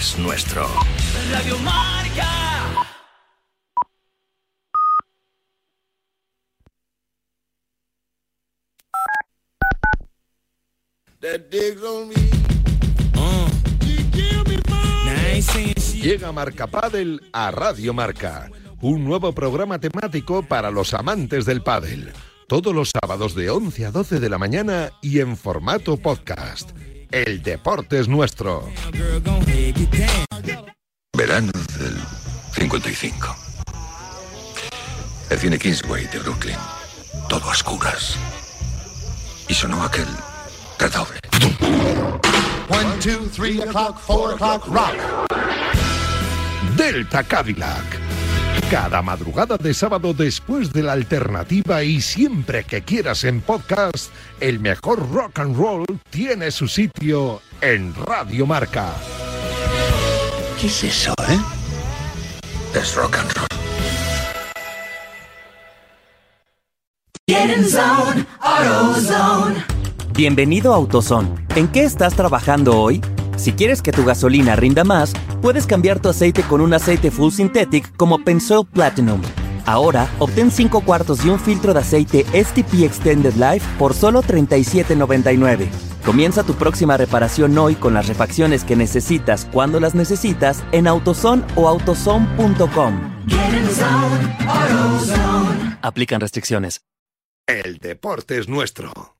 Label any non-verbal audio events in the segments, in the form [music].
es nuestro. Radio Marca. Llega Marca Padel a Radio Marca, un nuevo programa temático para los amantes del pádel. Todos los sábados de 11 a 12 de la mañana y en formato podcast. El deporte es nuestro. Verano del 55. El cine Kingsway de Brooklyn. Todo a oscuras. Y sonó aquel redoble. One, two, three o'clock, four o'clock, rock. Delta Cadillac. Cada madrugada de sábado después de la alternativa y siempre que quieras en podcast, el mejor rock and roll tiene su sitio en Radio Marca. ¿Qué es eso, eh? Es rock and roll. Get in zone, AutoZone. Bienvenido a AutoZone. ¿En qué estás trabajando hoy? Si quieres que tu gasolina rinda más, puedes cambiar tu aceite con un aceite full synthetic como Pensoil Platinum. Ahora, obtén 5 cuartos y un filtro de aceite STP Extended Life por solo $37.99. Comienza tu próxima reparación hoy con las refacciones que necesitas cuando las necesitas en AutoZone o autozone.com. Aplican restricciones. El deporte es nuestro.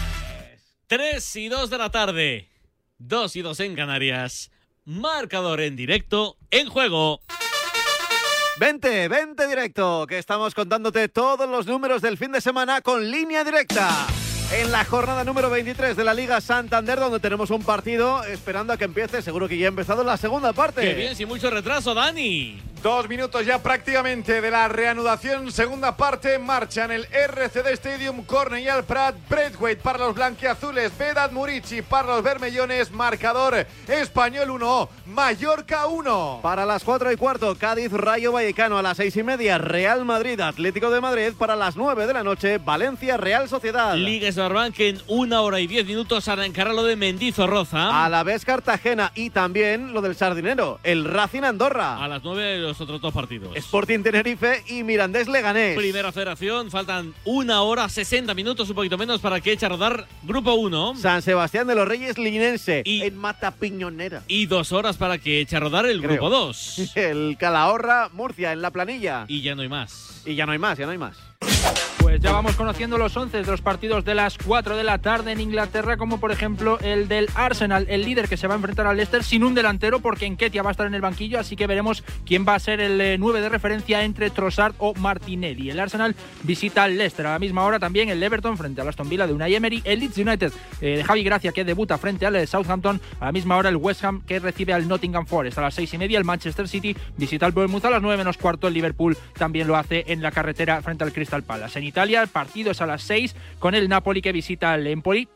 3 y 2 de la tarde. 2 y 2 en Canarias. Marcador en directo, en juego. Vente, vente directo, que estamos contándote todos los números del fin de semana con línea directa. En la jornada número 23 de la Liga Santander, donde tenemos un partido esperando a que empiece, seguro que ya ha empezado la segunda parte. Qué bien, sin mucho retraso, Dani. Dos minutos ya prácticamente de la reanudación. Segunda parte en marcha en el RCD Stadium. Cornellal Prat, Braithwaite para los blanquiazules. Vedat Murici para los bermellones. Marcador Español 1, Mallorca 1. Para las 4 y cuarto, Cádiz Rayo Vallecano a las 6 y media, Real Madrid Atlético de Madrid para las 9 de la noche, Valencia Real Sociedad. Liga Smartbank en una hora y diez minutos arrancará lo de Mendizorroza. A la vez Cartagena y también lo del Sardinero, el Racing Andorra. A las nueve los otros dos partidos. Sporting Tenerife y Mirandés Leganés. Primera federación, faltan una hora, 60 minutos, un poquito menos para que eche a rodar Grupo 1. San Sebastián de los Reyes Linense y, en Mata Piñonera. Y dos horas para que eche a rodar el Creo. Grupo [laughs] 2. El Calahorra Murcia en la planilla. Y ya no hay más. Y ya no hay más, ya no hay más. Pues ya vamos conociendo los 11 de los partidos de las 4 de la tarde en Inglaterra, como por ejemplo el del Arsenal, el líder que se va a enfrentar al Leicester sin un delantero, porque Enketia va a estar en el banquillo, así que veremos quién va a ser el 9 de referencia entre Trossard o Martinelli. El Arsenal visita al Leicester a la misma hora también el Everton frente al Aston Villa de Unai Emery, el Leeds United eh, de Javi Gracia que debuta frente al Southampton, a la misma hora el West Ham que recibe al Nottingham Forest a las 6 y media, el Manchester City visita al Bournemouth a las 9 menos cuarto, el Liverpool también lo hace en la carretera frente al Crystal Palace. En Italia es a las 6 con el Napoli que visita al Empoli.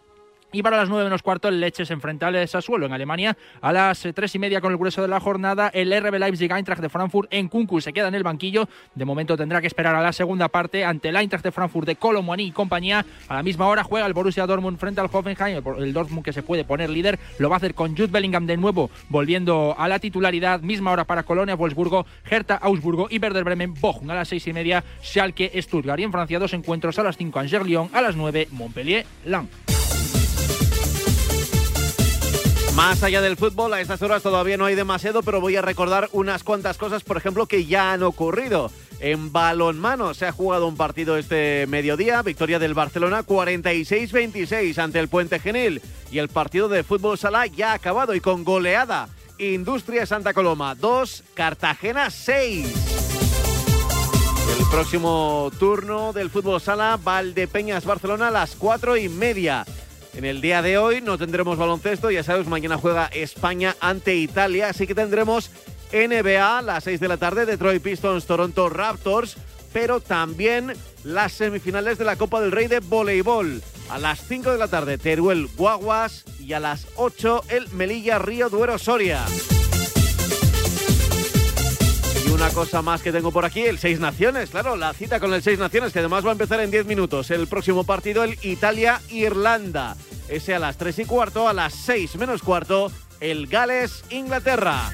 Y para las 9 menos cuarto, el Leche se enfrenta al Sassuolo en Alemania. A las 3 y media, con el grueso de la jornada, el RB Leipzig Eintracht de Frankfurt en Kunku se queda en el banquillo. De momento tendrá que esperar a la segunda parte ante el Eintracht de Frankfurt de Colomboani y compañía. A la misma hora juega el Borussia Dortmund frente al Hoffenheim. El- Dortmund que se puede poner líder lo va a hacer con Jude Bellingham de nuevo, volviendo a la titularidad. Misma hora para Colonia, Wolfsburgo, Hertha, Augsburgo y Werder Bremen, Bochum a las 6 y media, Schalke, Stuttgart. Y en Francia, dos encuentros a las 5, Angers-Lyon, a las 9, Montpellier, Más allá del fútbol, a estas horas todavía no hay demasiado, pero voy a recordar unas cuantas cosas, por ejemplo, que ya han ocurrido. En balonmano se ha jugado un partido este mediodía, victoria del Barcelona 46-26 ante el Puente Genil. Y el partido de fútbol sala ya ha acabado y con goleada. Industria Santa Coloma 2, Cartagena 6. El próximo turno del fútbol sala, Valdepeñas Barcelona a las 4 y media. En el día de hoy no tendremos baloncesto, ya sabes, mañana juega España ante Italia, así que tendremos NBA a las 6 de la tarde, Detroit Pistons, Toronto Raptors, pero también las semifinales de la Copa del Rey de voleibol. A las 5 de la tarde, Teruel Guaguas y a las 8 el Melilla Río Duero Soria. Y una cosa más que tengo por aquí, el Seis Naciones, claro, la cita con el Seis Naciones, que además va a empezar en 10 minutos. El próximo partido, el Italia-Irlanda. Ese a las 3 y cuarto, a las 6 menos cuarto, el Gales-Inglaterra.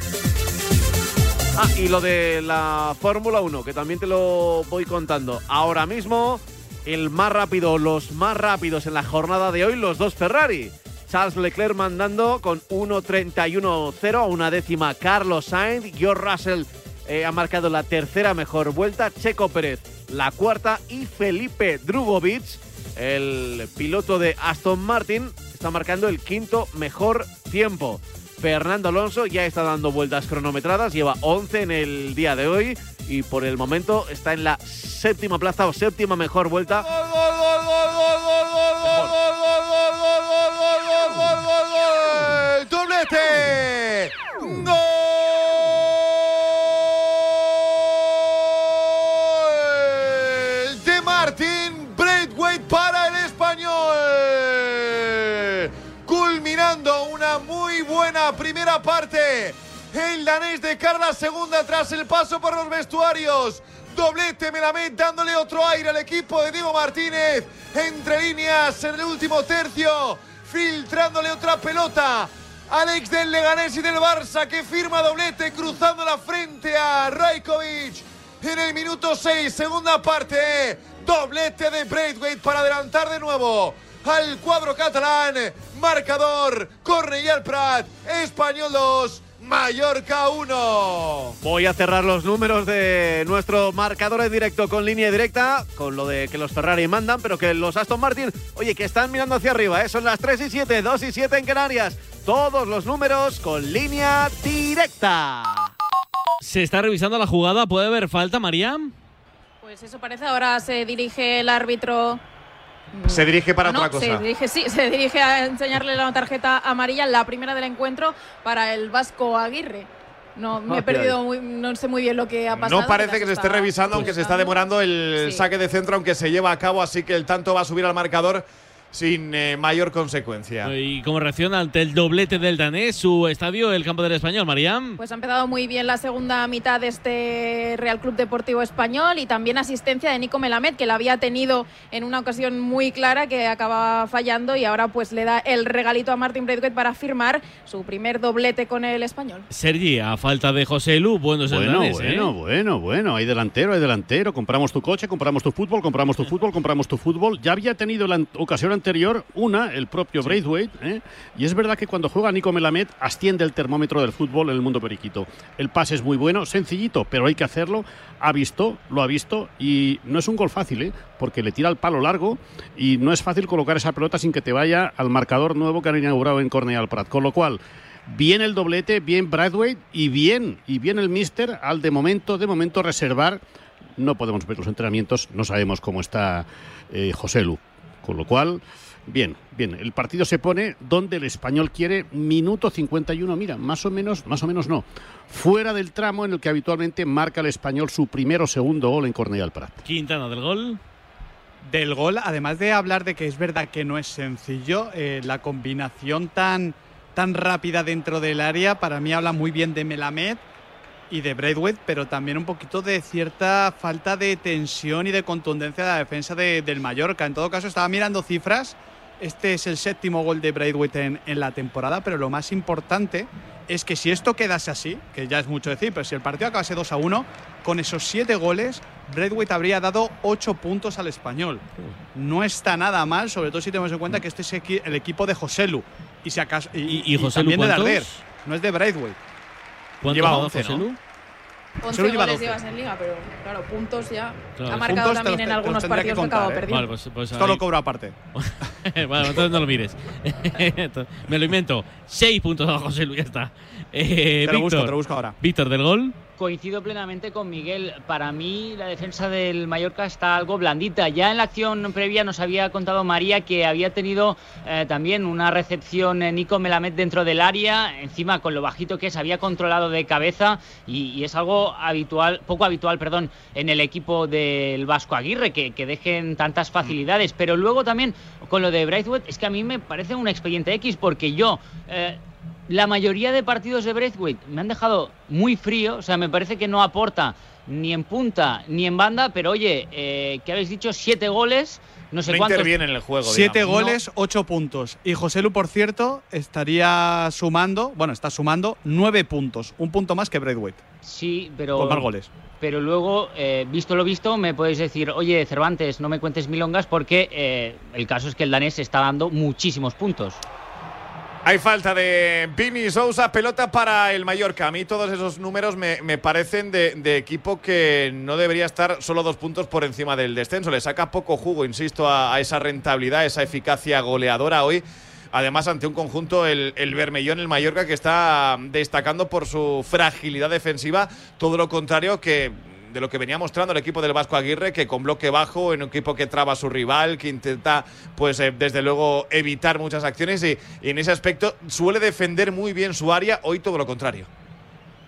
Ah, y lo de la Fórmula 1, que también te lo voy contando. Ahora mismo, el más rápido, los más rápidos en la jornada de hoy, los dos Ferrari. Charles Leclerc mandando con 1.31.0 a una décima Carlos Sainz. George Russell eh, ha marcado la tercera mejor vuelta. Checo Pérez la cuarta. Y Felipe Drugovic, el piloto de Aston Martin, está marcando el quinto mejor tiempo. Fernando Alonso ya está dando vueltas cronometradas, lleva 11 en el día de hoy y por el momento está en la séptima plaza o séptima mejor vuelta. ¡Doblete! ¡Gol! De Martín Braithwaite para el español. Culminando una muy buena primera parte. El danés de Carla segunda tras el paso por los vestuarios. Doblete Melamed dándole otro aire al equipo de Diego Martínez. Entre líneas en el último tercio. Filtrándole otra pelota. Alex del Leganés y del Barça que firma doblete cruzando la frente a Rajkovic en el minuto 6, segunda parte. Doblete de Braithwaite para adelantar de nuevo al cuadro catalán. Marcador, Cornellà Prat, Español 2, Mallorca 1. Voy a cerrar los números de nuestro marcador en directo con línea directa, con lo de que los Ferrari mandan, pero que los Aston Martin, oye, que están mirando hacia arriba, ¿eh? son las 3 y 7, 2 y 7 en Canarias. Todos los números con línea directa. Se está revisando la jugada, ¿puede haber falta, María? Pues eso parece, ahora se dirige el árbitro. Se dirige para No, otra cosa. Se dirige, sí, se dirige a enseñarle la tarjeta amarilla, la primera del encuentro, para el Vasco Aguirre. No, [laughs] me he perdido, muy- no sé muy bien lo que ha pasado. No parece que se esté revisando, aunque se está demorando el Sí. saque de centro, aunque se lleva a cabo, así que el tanto va a subir al marcador sin eh, mayor consecuencia. Y como reacción ante el doblete del danés, su estadio, el campo del español, María. Pues ha empezado muy bien la segunda mitad de este Real Club Deportivo Español y también asistencia de Nico Melamed, que la había tenido en una ocasión muy clara que acaba fallando y ahora pues le da el regalito a Martin Braithwaite para firmar su primer doblete con el español. Sergi, a falta de José Lu, bueno es el Bueno, danés, bueno, ¿eh? bueno, bueno. Hay delantero, hay delantero. Compramos tu coche, compramos tu fútbol, compramos tu fútbol, compramos tu fútbol. Ya había tenido la ocasión anterior una, el propio Braithwaite. ¿eh? Y es verdad que cuando juega Nico Melamed asciende el termómetro del fútbol en el mundo periquito. El pase es muy bueno, sencillito, pero hay que hacerlo. Ha visto, lo ha visto y no es un gol fácil, ¿eh? porque le tira el palo largo y no es fácil colocar esa pelota sin que te vaya al marcador nuevo que han inaugurado en Cornellà Prat. Con lo cual, bien el doblete, bien Bradway y bien, y bien el Mister al de momento, de momento reservar. No podemos ver los entrenamientos, no sabemos cómo está eh, José Lu. Con lo cual, bien, bien. El partido se pone donde el español quiere, minuto 51. Mira, más o menos, más o menos no. Fuera del tramo en el que habitualmente marca el español su primero o segundo gol en Cornellà Prat. Quintana del gol. del gol, además de hablar de que es verdad que no es sencillo, eh, la combinación tan, tan rápida dentro del área, para mí habla muy bien de Melamed y de Braithwaite, pero también un poquito de cierta falta de tensión y de contundencia de la defensa de- del Mallorca. En todo caso, estaba mirando cifras. Este es el séptimo gol de Braithwaite en, en la temporada, pero lo más importante es que si esto quedase así, que ya es mucho decir, pero si el partido acabase 2 a 1, con esos siete goles Braithwaite habría dado 8 puntos al español. No está nada mal, sobre todo si tenemos en cuenta que este es el equipo de Joselu. Y, si acaso, y, ¿Y Joselu también de? Darder. No es de Braithwaite. ¿Cuántos Lleva ha dado 11, ¿no? Joselu? 11 Solo lleva goles 12. llevas en liga, pero claro, puntos ya. Claro, ha marcado te también los- en te los algunos partidos que, acabó ¿eh? perdiendo. Vale, pues, pues Esto ahí- lo cobro aparte. [laughs] bueno, entonces no lo mires. [laughs] Me lo invento. Seis puntos a José Luis, ya está. Eh, Te lo busco, Víctor. te lo busco ahora. Víctor del gol. Coincido plenamente con Miguel. Para mí la defensa del Mallorca está algo blandita. Ya en la acción previa nos había contado María que había tenido eh, también una recepción eh, Nico Melamed dentro del área, encima con lo bajito que es, había controlado de cabeza y, y es algo habitual, poco habitual, perdón, en el equipo del Vasco Aguirre, que, que dejen tantas facilidades. Pero luego también con lo de Braithwaite, es que a mí me parece un expediente X porque yo... eh, la mayoría de partidos de Braithwaite me han dejado muy frío, o sea, me parece que no aporta ni en punta ni en banda, pero oye, eh, ¿qué habéis dicho? Siete goles, no sé No cuántos. interviene en el juego. Siete digamos. goles, ocho puntos. Y Joselu, por cierto, estaría sumando, bueno, está sumando nueve puntos. Un punto más que Braithwaite. Sí, pero. Con más goles. Pero luego, eh, visto lo visto, me podéis decir, oye, Cervantes, no me cuentes milongas porque eh, el caso es que el danés está dando muchísimos puntos. Hay falta de Vini Sousa, pelota para el Mallorca. A mí todos esos números me, parecen de, equipo que no debería estar solo dos puntos por encima del descenso. Le saca poco jugo, insisto, a, a esa rentabilidad, esa eficacia goleadora hoy. Además, ante un conjunto, el, el Bermellón, el Mallorca, que está destacando por su fragilidad defensiva. Todo lo contrario que de lo que venía mostrando el equipo del Vasco Aguirre, que con bloque bajo, en un equipo que traba a su rival, que intenta, pues eh, desde luego, evitar muchas acciones y, y en ese aspecto suele defender muy bien su área, hoy todo lo contrario.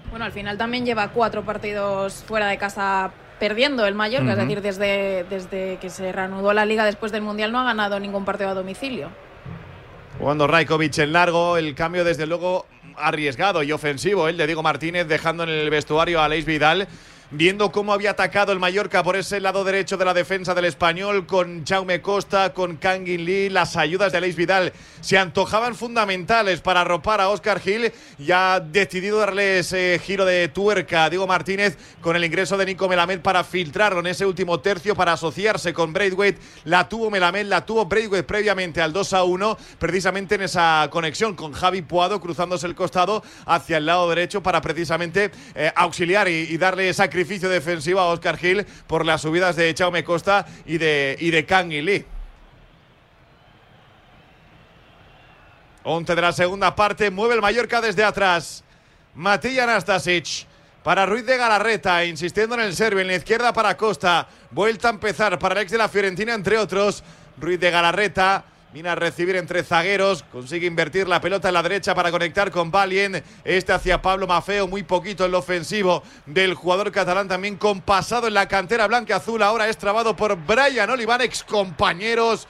Bueno, al final también lleva cuatro partidos fuera de casa perdiendo el Mallorca, es Ujú. decir, desde, desde que se reanudó la liga después del Mundial no ha ganado ningún partido a domicilio. Jugando Rajkovic en largo, el cambio desde luego arriesgado y ofensivo, el de Diego Martínez dejando en el vestuario a Leis Vidal. Viendo cómo había atacado el Mallorca por ese lado derecho de la defensa del español, con Jaume Costa, con Kangin Lee, las ayudas de Leis Vidal se antojaban fundamentales para arropar a Oscar Gil. Ya ha decidido darle ese giro de tuerca a Diego Martínez con el ingreso de Nico Melamed para filtrarlo en ese último tercio, para asociarse con Braithwaite. La tuvo Melamed, la tuvo Braithwaite previamente al 2 a 1, precisamente en esa conexión con Javi Puado cruzándose el costado hacia el lado derecho para precisamente eh, auxiliar y, y darle sacrificio defensivo a Oscar Gil por las subidas de Chaume Costa y de, y de Kang Lee. 11 de la segunda parte, mueve el Mallorca desde atrás. Matilla Anastasic para Ruiz de Galarreta, insistiendo en el serbio, en la izquierda para Costa. Vuelta a empezar para el ex de la Fiorentina, entre otros. Ruiz de Galarreta viene a recibir entre zagueros, consigue invertir la pelota en la derecha para conectar con Valien. Este hacia Pablo Mafeo, muy poquito en lo ofensivo del jugador catalán, también compasado en la cantera blanca azul. Ahora es trabado por Brian Oliván, ex compañeros.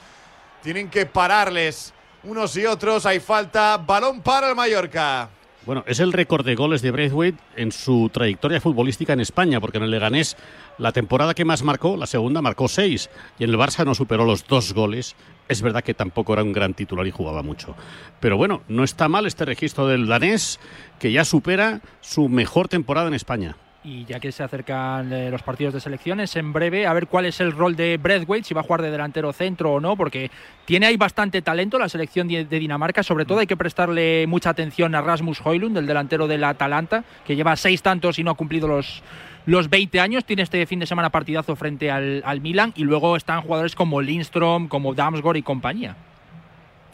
Tienen que pararles unos y otros. Hay falta. Balón para el Mallorca. Bueno, es el récord de goles de Braithwaite en su trayectoria futbolística en España, porque en el Leganés la temporada que más marcó, la segunda, marcó seis, y en el Barça no superó los dos goles. Es verdad que tampoco era un gran titular y jugaba mucho. Pero bueno, no está mal este registro del danés, que ya supera su mejor temporada en España. Y ya que se acercan eh, los partidos de selecciones, en breve, a ver cuál es el rol de Braithwaite, si va a jugar de delantero centro o no, porque tiene ahí bastante talento la selección de Dinamarca. Sobre todo hay que prestarle mucha atención a Rasmus Højlund, el delantero del Atalanta, que lleva seis tantos y no ha cumplido los, los 20 años. Tiene este fin de semana partidazo frente al, al Milan. Y luego están jugadores como Lindstrom, como Damsgaard y compañía.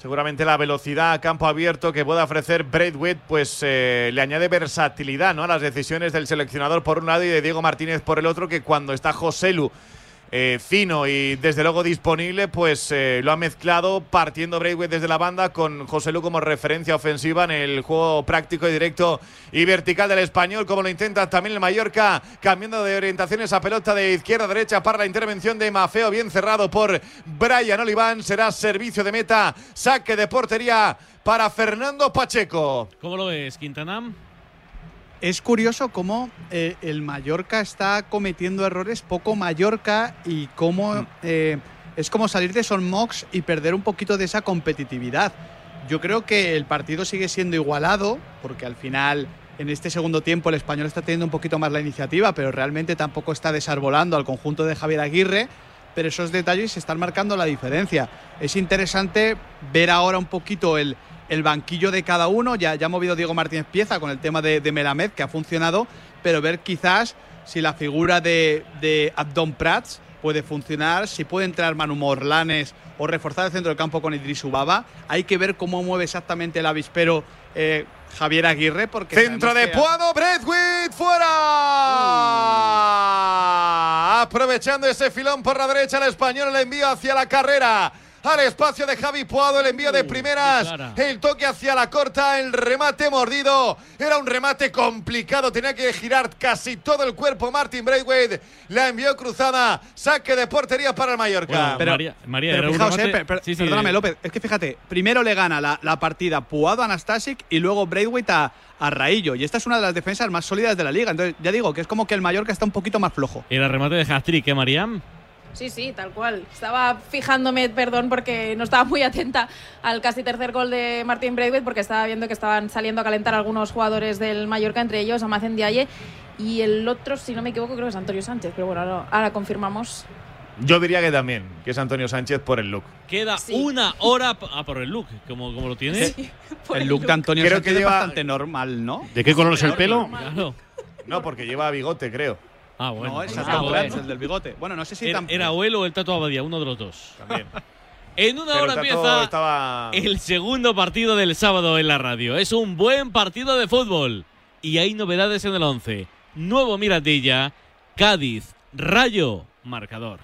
Seguramente la velocidad a campo abierto que pueda ofrecer Braithwaite pues eh, le añade versatilidad ¿no? a las decisiones del seleccionador por un lado y de Diego Martínez por el otro que cuando está Joselu eh, fino y desde luego disponible pues eh, lo ha mezclado partiendo Braithwaite desde la banda con Joselu como referencia ofensiva en el juego práctico y directo y vertical del español como lo intenta también el Mallorca cambiando de orientación esa pelota de izquierda a derecha para la intervención de Mafeo bien cerrado por Brian Oliván será servicio de meta saque de portería para Fernando Pacheco ¿Cómo lo ves, Quintana? Es curioso cómo eh, el Mallorca está cometiendo errores poco Mallorca y cómo eh, es como salir de Son Mox y perder un poquito de esa competitividad. Yo creo que el partido sigue siendo igualado porque al final en este segundo tiempo el español está teniendo un poquito más la iniciativa, pero realmente tampoco está desarbolando al conjunto de Javier Aguirre. Pero esos detalles están marcando la diferencia. Es interesante ver ahora un poquito el, el banquillo de cada uno. Ya, ya ha movido Diego Martínez Pieza con el tema de, de Melamed, que ha funcionado, pero ver quizás si la figura de, de Abdon Prats puede funcionar, si puede entrar Manu Morlanes o reforzar el centro del campo con Idris Ubaba. Hay que ver cómo mueve exactamente el avispero eh, Javier Aguirre. Porque Centro de Puado, Braithwaite fuera. Aprovechando ese filón por la derecha, el español el envío hacia la carrera. Al espacio de Javi Puado, el envío de primeras, el toque hacia la corta, el remate mordido. Era un remate complicado, tenía que girar casi todo el cuerpo. Martin Braithwaite la envió cruzada, saque de portería para el Mallorca. Bueno, María- María, pero era un fijaos, remate- eh, per- per- sí, sí, perdóname. López. Es que fíjate, primero le gana la, la partida Puado a Anastasic y luego Braithwaite a, a Raillo. Y esta es una de las defensas más sólidas de la liga. Entonces, ya digo que es como que el Mallorca está un poquito más flojo. Era remate de hat-trick, ¿eh, Mariam? Sí, sí, tal cual. Estaba fijándome, perdón, porque no estaba muy atenta al casi tercer gol de Martín Braithwaite, porque estaba viendo que estaban saliendo a calentar algunos jugadores del Mallorca, entre ellos Amacen Diaye. Y el otro, si no me equivoco, creo que es Antonio Sánchez, pero bueno, ahora, ahora confirmamos. Yo diría que también, que es Antonio Sánchez por el look. Queda una hora ah, por el look, como, como lo tiene. [laughs] el look de Antonio Creo Sánchez que lleva- es bastante normal, ¿no? ¿De qué color es el pelo? Claro. No, porque lleva bigote, creo. Ah, bueno. no, es Prats, eh. el del bigote. Bueno, no sé si Era, era Abuelo o el Tato Abadía, uno de los dos. También. [laughs] En una Pero hora empieza estaba- el segundo partido del sábado en la radio. Es un buen partido de fútbol. Y hay novedades en el 11. Nuevo Mirandilla, Cádiz, Rayo, marcador.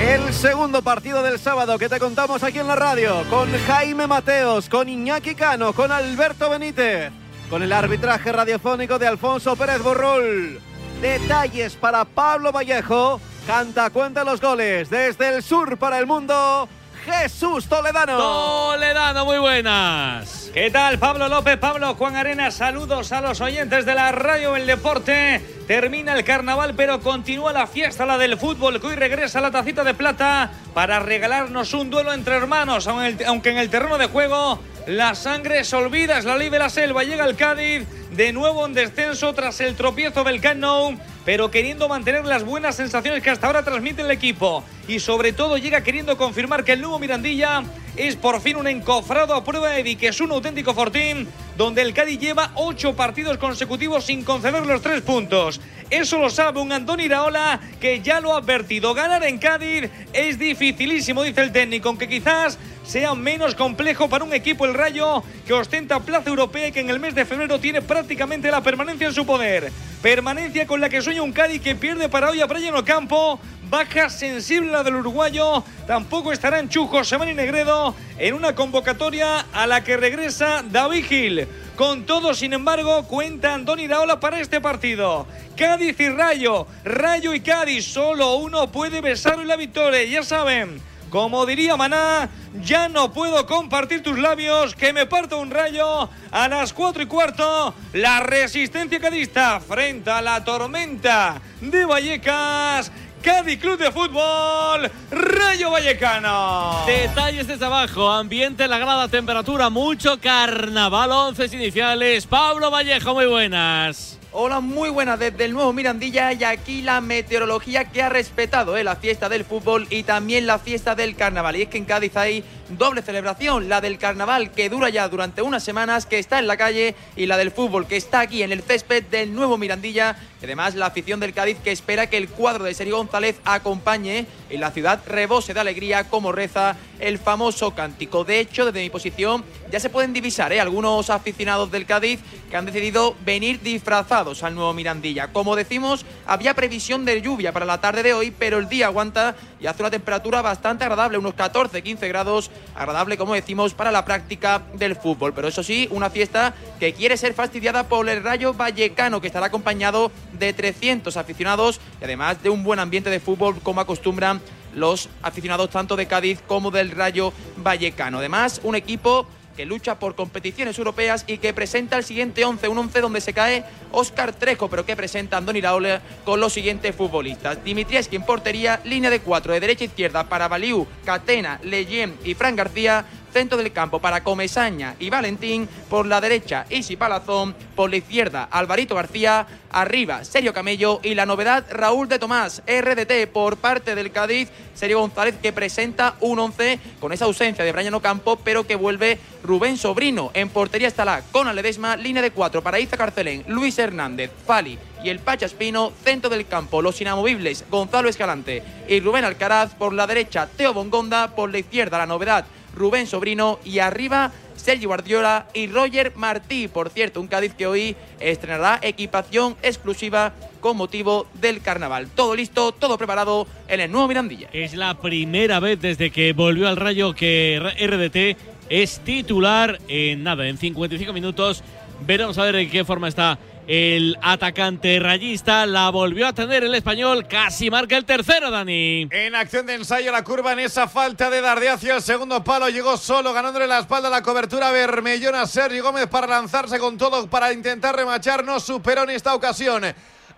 El segundo partido del sábado que te contamos aquí en la radio, con Jaime Mateos, con Iñaki Cano, con Alberto Benítez, con el arbitraje radiofónico de Alfonso Pérez Borrul. Detalles para Pablo Vallejo, canta cuenta los goles desde el sur para el mundo, Jesús Toledano. Toledano, muy buenas. ¿Qué tal, Pablo López, Pablo Juan Arena? Saludos a los oyentes de la radio El Deporte. Termina el carnaval, pero continúa la fiesta, la del fútbol, que hoy regresa la tacita de plata para regalarnos un duelo entre hermanos, aunque en el terreno de juego la sangre se olvida, es la ley de la selva. Llega el Cádiz, de nuevo en descenso tras el tropiezo del Camp Nou, pero queriendo mantener las buenas sensaciones que hasta ahora transmite el equipo. Y sobre todo llega queriendo confirmar que el nuevo Mirandilla es por fin un encofrado a prueba de que es un auténtico fortín, donde el Cádiz lleva ocho partidos consecutivos sin conceder los tres puntos. Eso lo sabe un Andoni Iraola que ya lo ha advertido. Ganar en Cádiz es dificilísimo, dice el técnico, aunque quizás sea menos complejo para un equipo el Rayo que ostenta plaza europea y que en el mes de febrero tiene prácticamente la permanencia en su poder. Permanencia con la que sueña un Cádiz que pierde para hoy a Brian Ocampo. Baja sensible la del uruguayo. Tampoco estará en Chujo Semana y Negredo en una convocatoria a la que regresa David Gil. Con todo, sin embargo, cuenta Andoni Daola para este partido. Cádiz y Rayo. Rayo y Cádiz. Solo uno puede besar la victoria. Ya saben. Como diría Maná, ya no puedo compartir tus labios, que me parto un rayo. A las cuatro y cuarto, la resistencia cadista frente a la tormenta de Vallecas. Cádiz Club de Fútbol, Rayo Vallecano. Detalles desde abajo, ambiente en la grada, temperatura, mucho carnaval, once iniciales. Pablo Vallejo, muy buenas. Hola, muy buenas desde el nuevo Mirandilla y aquí la meteorología que ha respetado eh, la fiesta del fútbol y también la fiesta del carnaval. Y es que en Cádiz hay doble celebración, la del carnaval que dura ya durante unas semanas, que está en la calle, y la del fútbol que está aquí en el césped del nuevo Mirandilla. Y además la afición del Cádiz que espera que el cuadro de Sergio González acompañe y la ciudad rebose de alegría como reza el famoso cántico. De hecho, desde mi posición ya se pueden divisar ¿eh? algunos aficionados del Cádiz que han decidido venir disfrazados al nuevo Mirandilla. Como decimos, había previsión de lluvia para la tarde de hoy, pero el día aguanta y hace una temperatura bastante agradable, unos 14-15 grados, agradable como decimos para la práctica del fútbol. Pero eso sí, una fiesta que quiere ser fastidiada por el Rayo Vallecano, que estará acompañado de 300 aficionados y además de un buen ambiente de fútbol como acostumbran los aficionados tanto de Cádiz como del Rayo Vallecano. Además, un equipo que lucha por competiciones europeas y que presenta el siguiente 11, un 11 donde se cae Óscar Trejo, pero que presenta Andoni Iraola con los siguientes futbolistas. Dimitrieski en portería, línea de cuatro, de derecha a izquierda para Baliu, Catena, Leyen y Fran García, Centro del campo para Comesaña y Valentín. Por la derecha, Isi Palazón. Por la izquierda, Alvarito García. Arriba, Sergio Camello. Y la novedad, Raúl de Tomás. RDT por parte del Cádiz. Sergio González que presenta un 11 con esa ausencia de Brian Ocampo, pero que vuelve Rubén Sobrino. En portería está la con Ledesma, línea de cuatro para Iza Carcelén, Luis Hernández, Fali y el Pacha Espino, centro del campo, los inamovibles, Gonzalo Escalante y Rubén Alcaraz, por la derecha Teo Bongonda, por la izquierda la novedad Rubén Sobrino y arriba Sergio Guardiola y Roger Martí. Por cierto, un Cádiz que hoy estrenará equipación exclusiva con motivo del carnaval. Todo listo, todo preparado en el nuevo Mirandilla. Es la primera vez desde que volvió al Rayo que RDT es titular en nada, en 55 minutos. Veremos a ver en qué forma está el atacante rayista. La volvió a tener el español, casi marca el tercero, Dani. En acción de ensayo la curva en esa falta de Dardé hacia el segundo palo. Llegó solo, ganándole la espalda la cobertura Bermellona Sergio Gómez para lanzarse con todo para intentar remachar. No superó en esta ocasión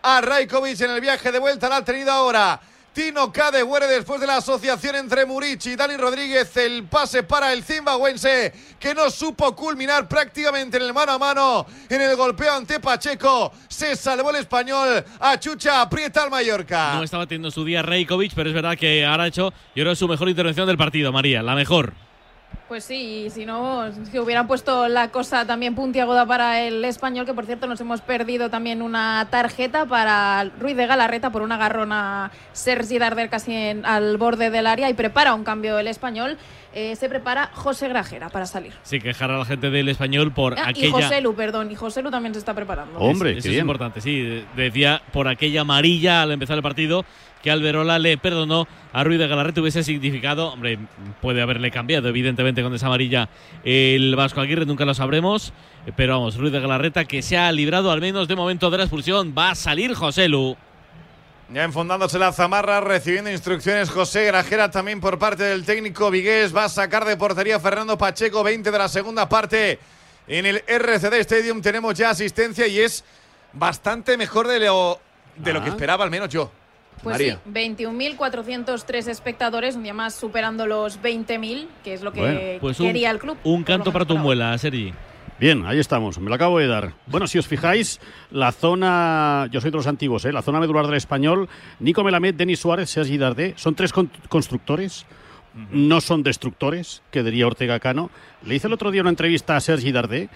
a Rajkovic en el viaje de vuelta. La ha tenido ahora. Tino Cadehuere después de la asociación entre Murici y Dani Rodríguez. El pase para el zimbabuense que no supo culminar prácticamente en el mano a mano en el golpeo ante Pacheco. Se salvó el español. A Chucha aprieta al Mallorca. No estaba teniendo su día Reikovic, pero es verdad que ahora ha hecho, yo creo, su mejor intervención del partido, María. La mejor. Pues sí, y si no, si hubieran puesto la cosa también puntiaguda para el español, que por cierto nos hemos perdido también una tarjeta para Ruiz de Galarreta por un agarrón a Sergi Darder casi en- al borde del área y prepara un cambio el español. Eh, se prepara José Grajera para salir. Sí, quejar a la gente del español por Ah, y aquella. José Lu, perdón, y José Lu también se está preparando. Hombre, Eso qué es bien. importante, sí. de- Decía por aquella amarilla al empezar el partido que Alberola le perdonó a Ruiz de Galarreta. Hubiese significado, hombre, puede haberle cambiado, evidentemente, con esa amarilla el Vasco Aguirre, nunca lo sabremos. Pero vamos, Ruiz de Galarreta que se ha librado al menos de momento de la expulsión. Va a salir José Lu. Ya enfondándose la zamarra, recibiendo instrucciones José Grajera también por parte del técnico Vigués. Va a sacar de portería Fernando Pacheco, 20 de la segunda parte. En el RCD Stadium tenemos ya asistencia y es bastante mejor de lo, de lo que Ah. esperaba, al menos yo. Pues María. sí, 21.403 espectadores, un día más superando los 20.000, que es lo que Bueno, Pues un, quería el club. un canto para tu muela, Sergi. Bien, ahí estamos, me lo acabo de dar. Bueno, si os fijáis, la zona, yo soy de los antiguos, ¿eh? la zona medular del español, Nico Melamed, Denis Suárez, Sergi Dardé, son tres con- constructores, no son destructores, que diría Ortega Cano. Le hice el otro día una entrevista a Sergi Dardé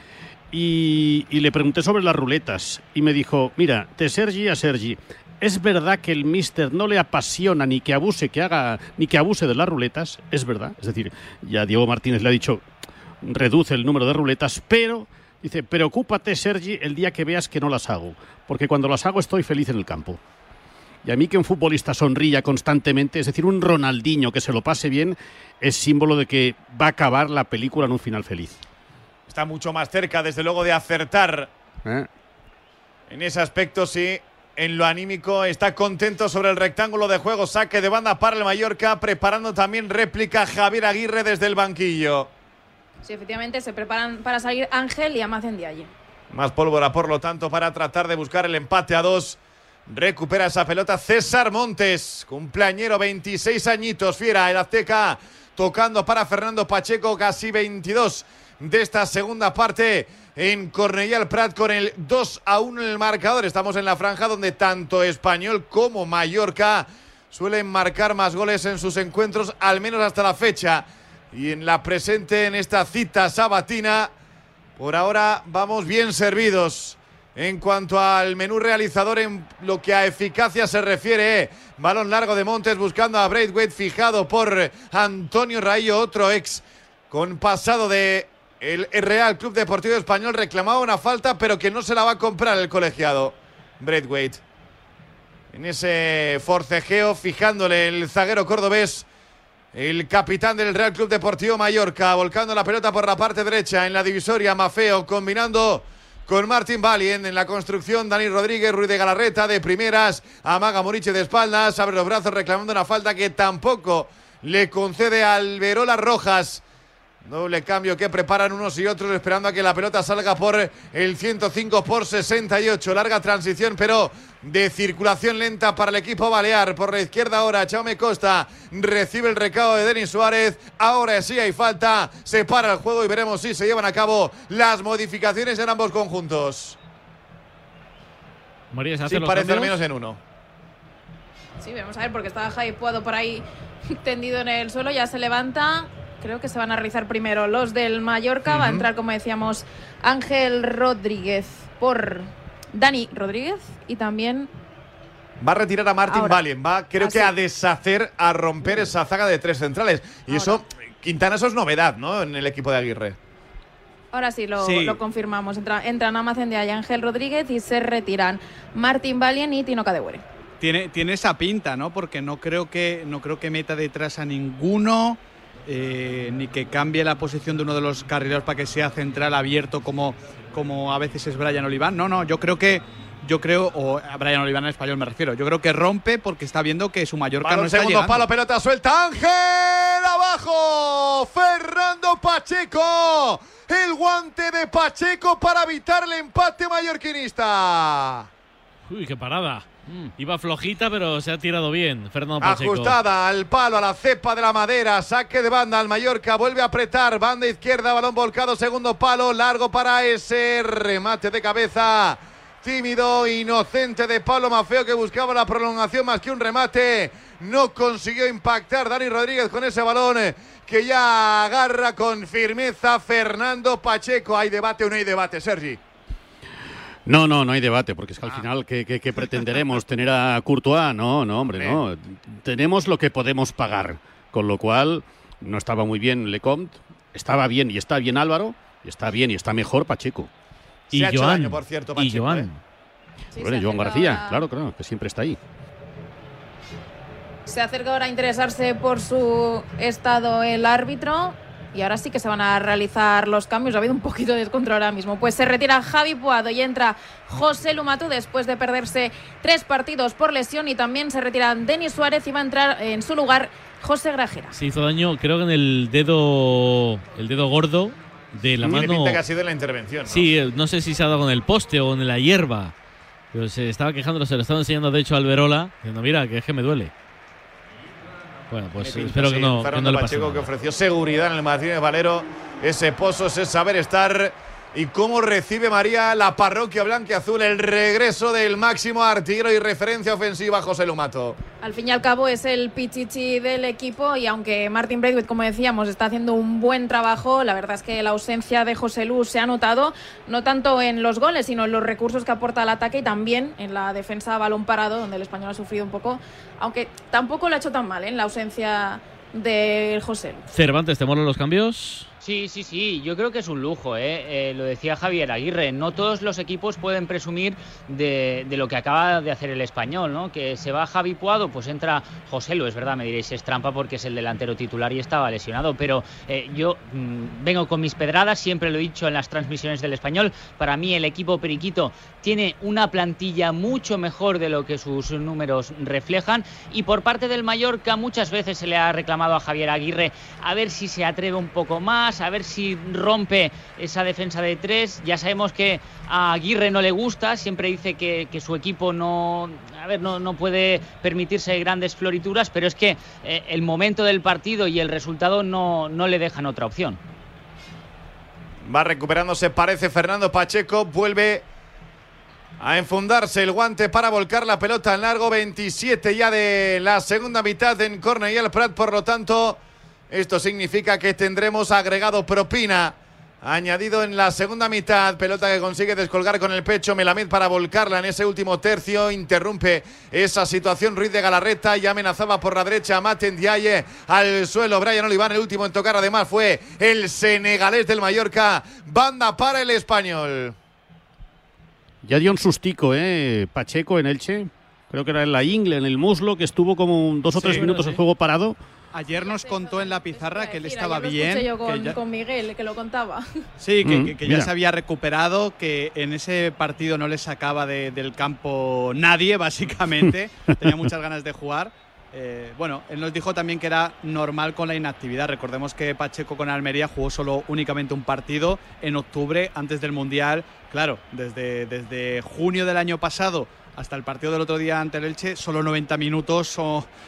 y, le pregunté sobre las ruletas y me dijo, mira, de Sergi a Sergi, ¿es verdad que el mister no le apasiona ni que abuse, que haga, ni que abuse de las ruletas? Es verdad, es decir, ya Diego Martínez le ha dicho, reduce el número de ruletas, pero dice, preocúpate, Sergi, el día que veas que no las hago, porque cuando las hago estoy feliz en el campo. Y a mí que un futbolista sonría constantemente, es decir, un Ronaldinho que se lo pase bien, es símbolo de que va a acabar la película en un final feliz. Está mucho más cerca, desde luego, de acertar ¿eh? en ese aspecto, sí. En lo anímico está contento sobre el rectángulo de juego, saque de banda para el Mallorca, preparando también réplica Javier Aguirre desde el banquillo. Sí, efectivamente, se preparan para salir Ángel y Amacen de allí. Más pólvora, por lo tanto, para tratar de buscar el empate a dos. Recupera esa pelota César Montes, cumpleañero, 26 añitos, fiera, el Azteca, tocando para Fernando Pacheco, casi 22 de esta segunda parte en Cornellà el Prat con el 2 a 1 en el marcador. Estamos en la franja donde tanto Español como Mallorca suelen marcar más goles en sus encuentros, al menos hasta la fecha. Y en la presente, en esta cita sabatina, por ahora vamos bien servidos. En cuanto al menú realizador en lo que a eficacia se refiere, balón largo de Montes buscando a Braithwaite fijado por Antonio Raillo, otro ex con pasado de el Real Club Deportivo Español reclamaba una falta pero que no se la va a comprar el colegiado Braithwaite. En ese forcejeo fijándole el zaguero cordobés el capitán del Real Club Deportivo Mallorca, volcando la pelota por la parte derecha en la divisoria, Mafeo, combinando con Martín Valien en la construcción, Dani Rodríguez, Ruiz de Galarreta de primeras, amaga Moriche de espaldas, abre los brazos reclamando una falta que tampoco le concede al Verola Rojas. Doble cambio que preparan unos y otros esperando a que la pelota salga por el 105 por 68. Larga transición, pero de circulación lenta para el equipo balear. Por la izquierda ahora, Chaume Costa recibe el recado de Denis Suárez. Ahora sí hay falta. Se para el juego y veremos si se llevan a cabo las modificaciones en ambos conjuntos. María, ¿se Sí, hacen los parece al menos en uno. Sí, vamos a ver, porque estaba Javi Puado por ahí [laughs] tendido en el suelo, ya se levanta. Creo que se van a realizar primero los del Mallorca. Va a entrar, como decíamos, Ángel Rodríguez por Dani Rodríguez y también Va a retirar a Martin Ahora. Valien. Va, creo Ah, que sí. a deshacer, a romper esa zaga de tres centrales. Y eso, Quintana, eso es novedad, ¿no? En el equipo de Aguirre. Ahora sí lo, Sí. lo confirmamos. Entra, entran Amacen de y Ángel Rodríguez y se retiran Martín Valien y Tino Cadewere. Tiene, tiene esa pinta, ¿no? Porque no creo que, no creo que meta detrás a ninguno, eh, ni que cambie la posición de uno de los carrileros para que sea central abierto como, como a veces es Brian Oliván. No, no, yo creo que. Yo creo, o a Brian Oliván en español me refiero, yo creo que rompe porque está viendo que su Mallorca no está segundo llegando. palo, pelota suelta. Ángel abajo. Fernando Pacheco. El guante de Pacheco para evitar el empate mallorquinista. Uy, qué parada. Iba flojita, pero se ha tirado bien. Fernando Pacheco. Ajustada al palo, a la cepa de la madera. Saque de banda al Mallorca. Vuelve a apretar. Banda izquierda, balón volcado. Segundo palo. Largo para ese remate de cabeza. Tímido, inocente de Pablo Mafeo que buscaba la prolongación más que un remate. No consiguió impactar Dani Rodríguez con ese balón que ya agarra con firmeza Fernando Pacheco. ¿Hay debate o no hay debate, Sergi? No, no, no hay debate, porque es que al final, ¿qué, qué- qué pretenderemos? ¿Tener a Courtois? No, no, hombre, no. Tenemos lo que podemos pagar. Con lo cual, no estaba muy bien Lecomte, estaba bien y está bien Álvaro, y está bien y está mejor Pacheco. Y Se ha hecho Joan. daño, por cierto, y Pacheco, Joan. ¿eh? Bueno, Joan García, claro, claro, que siempre está ahí. Se acerca ahora a interesarse por su estado el árbitro. Y ahora sí que se van a realizar los cambios. Ha habido un poquito de descontrol ahora mismo. Pues se retira Javi Puado y entra José Lumatu después de perderse tres partidos por lesión. Y también se retira Denis Suárez y va a entrar en su lugar José Grajera. Se hizo daño, creo que en el dedo, el dedo gordo de la Tiene mano. pinta que ha sido en la intervención. ¿no? Sí, eh, no sé si se ha dado con el poste o en la hierba. Pero se estaba quejando, se lo estaba enseñando de hecho a Alberola, diciendo, mira, que es que me duele. Bueno, pues espero que no, que Fernando no le pase Pacheco nada. que ofreció seguridad en el Martínez Valero, ese pozo, ese saber estar. Y cómo recibe María la parroquia blanca y azul el regreso del máximo artillero y referencia ofensiva José Lumato. Al fin y al cabo es el pichichi del equipo y aunque Martin Braithwaite, como decíamos, está haciendo un buen trabajo, la verdad es que la ausencia de José Lu se ha notado no tanto en los goles, sino en los recursos que aporta al ataque y también en la defensa a balón parado, donde el español ha sufrido un poco, aunque tampoco lo ha hecho tan mal ¿eh? en la ausencia de José Lu. Cervantes, ¿te molan los cambios? Sí, sí, sí, yo creo que es un lujo, ¿eh? Eh, lo decía Javier Aguirre, no todos los equipos pueden presumir de, lo que acaba de hacer el español, ¿no? Que se va Javi pues entra José Lu, es verdad, me diréis, es trampa porque es el delantero titular y estaba lesionado, pero eh, yo mm, vengo con mis pedradas, siempre lo he dicho en las transmisiones del español, para mí el equipo Periquito tiene una plantilla mucho mejor de lo que sus números reflejan y por parte del Mallorca muchas veces se le ha reclamado a Javier Aguirre a ver si se atreve un poco más, a ver si rompe esa defensa de tres. Ya sabemos que a Aguirre no le gusta, siempre dice que, su equipo no, a ver, no, no puede permitirse grandes florituras, pero es que eh, el momento del partido y el resultado no, no le dejan otra opción. Va recuperándose, parece Fernando Pacheco, vuelve a enfundarse el guante para volcar la pelota en largo. 27 ya de la segunda mitad en Cornellà Prat, por lo tanto, esto significa que tendremos agregado propina. Añadido en la segunda mitad, pelota que consigue descolgar con el pecho Melamed para volcarla en ese último tercio. Interrumpe esa situación Ruiz de Galarreta y amenazaba por la derecha Maten Diaye al suelo. Brian Oliván, el último en tocar, además fue el senegalés del Mallorca. Banda para el español. Ya dio un sustico, ¿eh? Pacheco en Elche. Creo que era en la ingle, en el muslo, que estuvo como un dos o Sí. tres minutos el juego parado. Ayer nos contó en la pizarra que él estaba bien. yo que con, ya- con Miguel, que lo contaba. Sí, que, Mm, que- que ya se había recuperado, que en ese partido no le sacaba de- del campo nadie, [laughs] básicamente. Tenía muchas ganas de jugar. Eh, bueno, él nos dijo también que era normal con la inactividad. Recordemos que Pacheco con Almería jugó solo únicamente un partido en octubre antes del Mundial. Claro, desde, desde junio del año pasado hasta el partido del otro día ante el Elche, solo 90 minutos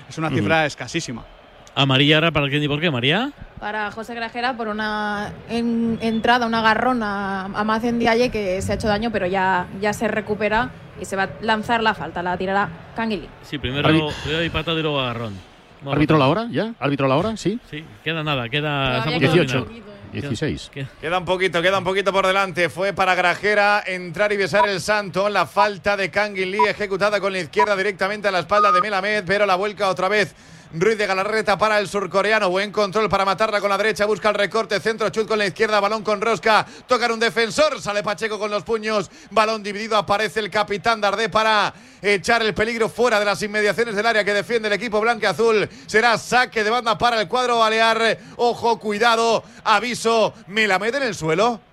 es una cifra escasísima. Amarilla ahora para quién y por qué, María. Para José Grajera por una en- entrada, un agarrón a, a Macen Diaye que se ha hecho daño, pero ya, ya se recupera y se va a lanzar la falta, la tirará Canguilí. Sí, primero, Arbit- primero hay patado y luego agarrón. Vamos, ¿Árbitro la hora ya? ¿Árbitro la hora? Sí. Sí, queda nada, queda. Todavía estamos queda al 18. final. 16. Queda- Queda un poquito, queda un poquito por delante. Fue para Grajera entrar y besar el santo. La falta de Lee ejecutada con la izquierda directamente a la espalda de Melamed, pero la vuelca otra vez. Ruiz de Galarreta para el surcoreano. Buen control para matarla con la derecha. Busca el recorte. Centro chut con la izquierda. Balón con rosca. Tocar un defensor. Sale Pacheco con los puños. Balón dividido. Aparece el capitán Dardé para echar el peligro fuera de las inmediaciones del área que defiende el equipo blanco azul. Será saque de banda para el cuadro balear. Ojo, cuidado. Aviso. Melamed en el suelo.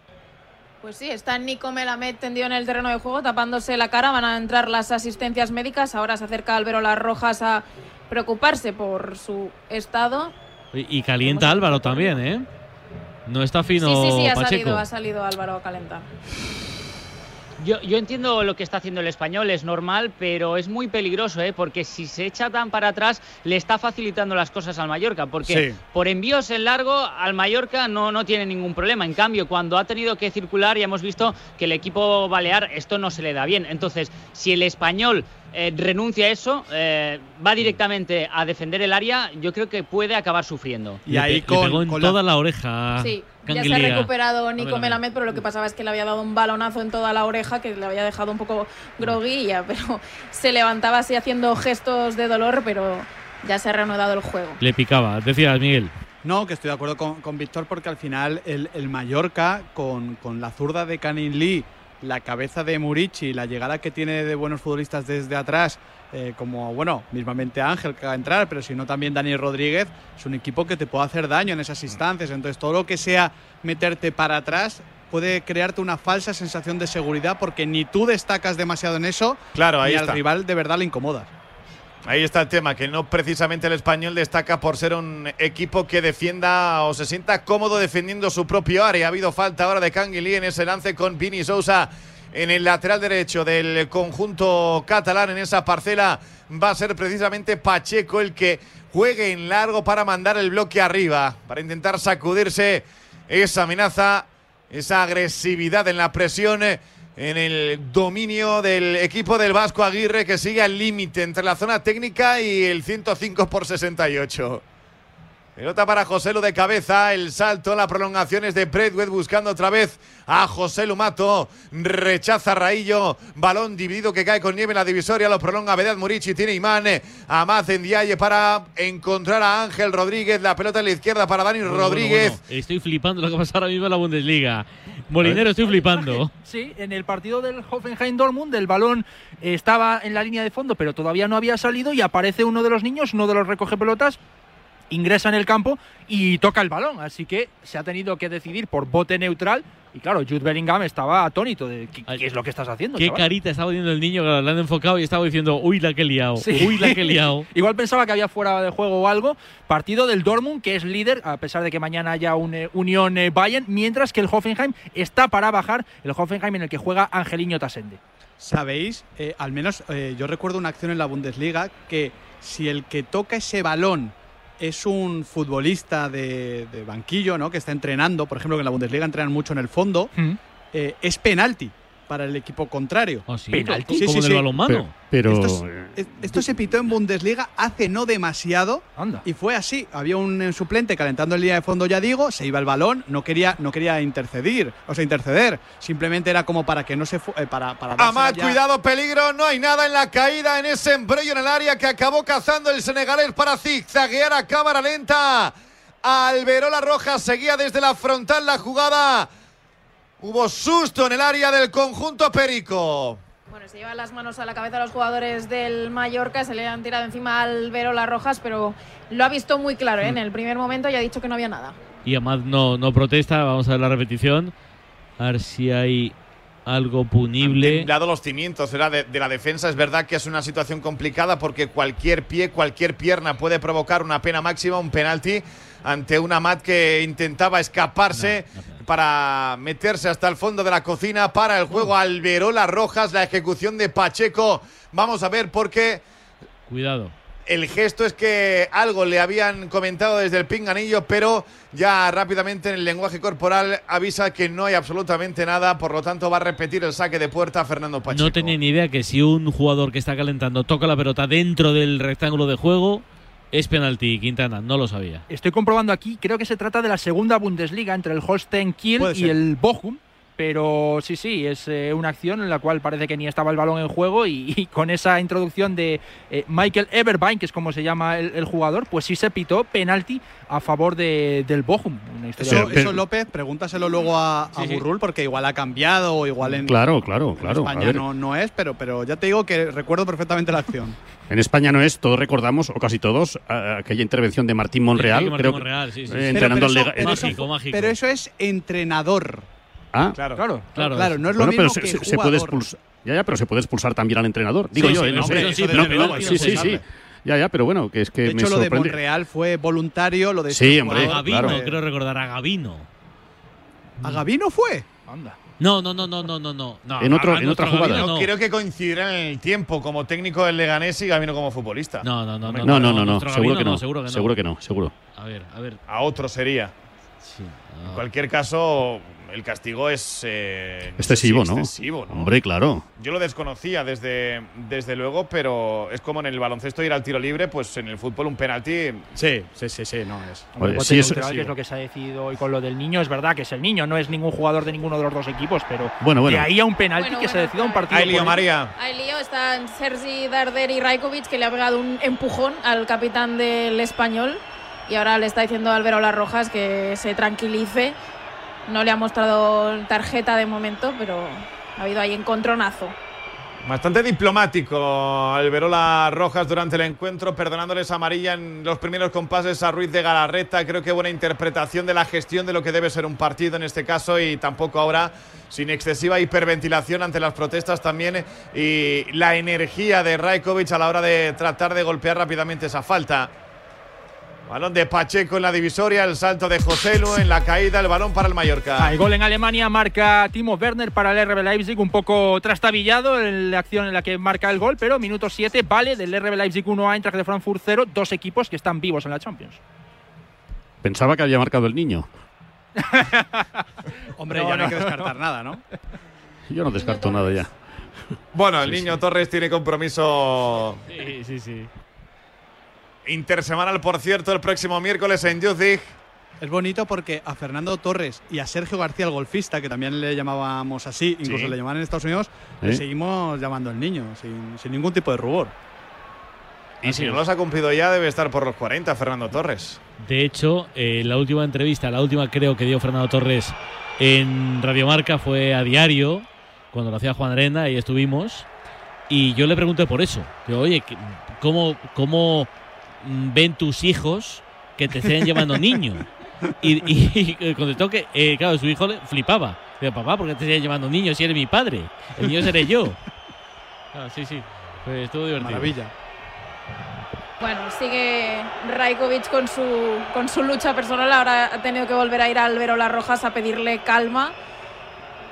Pues sí, está Nico Melamed tendido en el terreno de juego, tapándose la cara. Van a entrar las asistencias médicas. Ahora se acerca Álvaro Las Rojas a preocuparse por su estado. Y, y calienta Álvaro también, ¿eh? No está fino sí, sí, sí, ha Pacheco. salido, ha salido Álvaro a calentar. Yo, yo entiendo lo que está haciendo el español, es normal, pero es muy peligroso, ¿eh? porque si se echa tan para atrás, le está facilitando las cosas al Mallorca, porque Sí. por envíos en largo al Mallorca no, no tiene ningún problema. En cambio, cuando ha tenido que circular, ya hemos visto que el equipo balear esto no se le da bien. Entonces, si el español eh, renuncia a eso, eh, va directamente a defender el área, yo creo que puede acabar sufriendo. Y ahí le con, pegó en con toda la oreja. Sí, ya se ha recuperado Nico Melamed. Melamed, pero lo que pasaba es que le había dado un balonazo en toda la oreja que le había dejado un poco groguilla, [laughs] pero se levantaba así haciendo gestos de dolor, pero ya se ha reanudado el juego. Le picaba. Decías, Miguel. No, que estoy de acuerdo con, con Víctor porque al final el, el Mallorca, con, con la zurda de Canin Lee, la cabeza de Murici, la llegada que tiene de buenos futbolistas desde atrás, eh, como, bueno, mismamente Ángel que va a entrar, pero si no también Dani Rodríguez, es un equipo que te puede hacer daño en esas instancias. Entonces, todo lo que sea meterte para atrás puede crearte una falsa sensación de seguridad porque ni tú destacas demasiado en eso, Claro, ahí ni está. al rival de verdad le incomodas. Ahí está el tema, que no precisamente el español destaca por ser un equipo que defienda o se sienta cómodo defendiendo su propio área. Ha habido falta ahora de Canguilí en ese lance con Vini Sousa en el lateral derecho del conjunto catalán en esa parcela. Va a ser precisamente Pacheco el que juegue en largo para mandar el bloque arriba, para intentar sacudirse esa amenaza, esa agresividad en la presión. En el dominio del equipo del Vasco Aguirre que sigue al límite entre la zona técnica y el 105 por 68. Pelota para José Lu de cabeza, el salto, la prolongación es de Bradway buscando otra vez a José Lumato, rechaza Raillo, balón dividido que cae con nieve en la divisoria, lo prolonga Vedad Murici, tiene Imán, Amaz en Diaye para encontrar a Ángel Rodríguez, la pelota en la izquierda para Dani Bueno, Rodríguez. bueno, bueno. Estoy flipando lo que pasa ahora mismo en la Bundesliga. Molinero, estoy flipando. [laughs] Sí, en el partido del Hoffenheim Dortmund el balón eh, estaba en la línea de fondo, pero todavía no había salido y aparece uno de los niños, uno de los recoge pelotas, ingresa en el campo y toca el balón. Así que se ha tenido que decidir por bote neutral. Y claro, Jude Bellingham estaba atónito de ¿qué, qué es lo que estás haciendo? Qué chaval?". carita estaba poniendo el niño que lo han enfocado y estaba diciendo, uy, la que he liado, Sí. uy, la que he liado. [laughs] Igual pensaba que había fuera de juego o algo. Partido del Dortmund, que es líder, a pesar de que mañana haya un eh, Unión eh, Bayern, mientras que el Hoffenheim está para bajar. El Hoffenheim en el que juega Angeliño Tasende. ¿Sabéis? Eh, al menos eh, yo recuerdo una acción en la Bundesliga que si el que toca ese balón es un futbolista de, de banquillo, ¿no? Que está entrenando, por ejemplo, que en la Bundesliga entrenan mucho en el fondo, eh, es penalti para el equipo contrario. ¿Ah, sí? ¿Penalti? ¿Como del balonmano? Pero- Esto, es- es- esto se pitó en Bundesliga hace no demasiado y fue así. Había un eh, suplente calentando el línea de fondo, ya digo, se iba el balón, no quería, no quería intercedir, o sea, interceder. Simplemente era como para que no se eh, para, para Amad, cuidado, peligro, no hay nada en la caída en ese embrollo en el área que acabó cazando el senegalés para zigzaguear a cámara lenta. Alberola Roja seguía desde la frontal la jugada. Hubo susto en el área del conjunto Perico. Bueno, se llevan las manos a la cabeza los jugadores del Mallorca, se le han tirado encima al Vero las Rojas, pero lo ha visto muy claro, ¿eh? en el primer momento y ha dicho que no había nada. Y Amad no, no protesta, vamos a ver la repetición. A ver si hay algo punible. temblado los cimientos era de, de la defensa. Es verdad que es una situación complicada porque cualquier pie, cualquier pierna puede provocar una pena máxima, un penalti ante una Mat que intentaba escaparse para meterse hasta el fondo de la cocina para el juego Alberola Rojas, la ejecución de Pacheco. Vamos a ver por qué Cuidado. el gesto es que algo le habían comentado desde el pinganillo, pero ya rápidamente en el lenguaje corporal avisa que no hay absolutamente nada, por lo tanto va a repetir el saque de puerta a Fernando Pacheco. No tenía ni idea que si un jugador que está calentando toca la pelota dentro del rectángulo de juego, es penalti, Quintana. No lo sabía. Estoy comprobando aquí, creo que se trata de la segunda Bundesliga entre el Holstein Kiel y el Bochum. Pero sí, sí, es eh, una acción en la cual parece que ni estaba el balón en juego y, y con esa introducción de eh, Michael Everbein, que es como se llama el, el jugador, pues sí se pitó penalti a favor de- del Bochum. Una historia Eso, eso, López, pregúntaselo luego a, a Sí, sí. Burrul, porque igual ha cambiado o igual en, Claro, claro, claro. A España no, no es, pero, pero ya te digo que recuerdo perfectamente la acción. En España no es, todos recordamos, o casi todos, aquella intervención de Martín Monreal. Martín creo que- Monreal, sí, sí, sí. entrenando al eso- pero eso- Mágico, mágico. pero eso es entrenador. Ah, claro, claro, claro. Claro, no es lo Bueno, mismo pero que se, puede expulsar. Ya, ya, pero se puede expulsar también al entrenador. Digo Sí, yo, sí, eh, no no, sé. sí, No, no, sí, sí. Ya, ya, pero bueno, que es que De me hecho, lo de. Monreal fue voluntario, lo de Sí, este hombre, Gavino, fue- creo recordar, a Gavino. ¿A Gavino fue? Anda. No, no, no, no, no, no, no. En otro- en otra jugada. Gavino No, creo que coincidirán en el tiempo como técnico del Leganés y Gavino como futbolista. No, no, no, no. No, no, no, seguro Gavino que no. Seguro que no. Seguro que no, seguro. A ver, a ver. A otro sería. Sí, En cualquier caso, el castigo es eh, Excesivo, sí, ¿no? excesivo, ¿no? Hombre, claro. Yo lo desconocía desde, desde luego, pero es como en el baloncesto ir al tiro libre, pues en el fútbol un penalti. Sí, sí, sí, sí, no es. Hombre, Oye, bote sí, neutral, que es lo que se ha decidido hoy con lo del niño. Es verdad que es el niño, no es ningún jugador de ninguno de los dos equipos, pero Bueno, bueno. de ahí a un penalti Bueno, que se bueno, decida un partido. Hay lío, María. Hay lío, están Sergi Darder y Rajkovic que le ha pegado un empujón al capitán del español y ahora le está diciendo a Álvaro Las Rojas que se tranquilice. No le ha mostrado tarjeta de momento, pero ha habido ahí encontronazo. Bastante diplomático Alberola Rojas durante el encuentro, perdonándoles amarilla en los primeros compases a Ruiz de Galarreta. Creo que buena interpretación de la gestión de lo que debe ser un partido en este caso y tampoco ahora sin excesiva hiperventilación ante las protestas también y la energía de Rajkovic a la hora de tratar de golpear rápidamente esa falta. Balón de Pacheco en la divisoria, el salto de Joselu en la caída, el balón para el Mallorca. Hay gol en Alemania, marca Timo Werner para el RB Leipzig, un poco trastabillado en la acción en la que marca el gol, pero minuto 7 vale del RB Leipzig 1 a Eintracht de Frankfurt 0, dos equipos que están vivos en la Champions. Pensaba que había marcado el niño. [laughs] Hombre, No, ya no, hay que descartar nada, ¿no? Yo no descarto nada ya. Bueno, el niño Torres tiene compromiso Sí, sí, sí. Intersemanal, por cierto, el próximo miércoles en Juzik. Es bonito porque a Fernando Torres y a Sergio García, el golfista, que también le llamábamos así, incluso Sí. le llamaban en Estados Unidos, le seguimos llamando el niño, sin, sin ningún tipo de rubor. Y si no los ha cumplido ya, debe estar por los 40, Fernando Torres. De hecho, eh, la última entrevista, la última creo que dio Fernando Torres en Radiomarca fue a diario, cuando lo hacía Juan Arena y estuvimos. Y yo le pregunté por eso. Digo, oye, ¿qué- ¿cómo, cómo ven tus hijos que te estén llamando niño? Y, y- y contestó que, eh, claro, su hijo le flipaba. Digo, papá, ¿por qué te siguen llamando niño si eres mi padre? El niño seré yo. Ah, sí, sí. Pues estuvo divertido. Maravilla. Bueno, sigue Rajkovic con su, con su lucha personal. Ahora ha tenido que volver a ir a Álvaro Las Rojas a pedirle calma,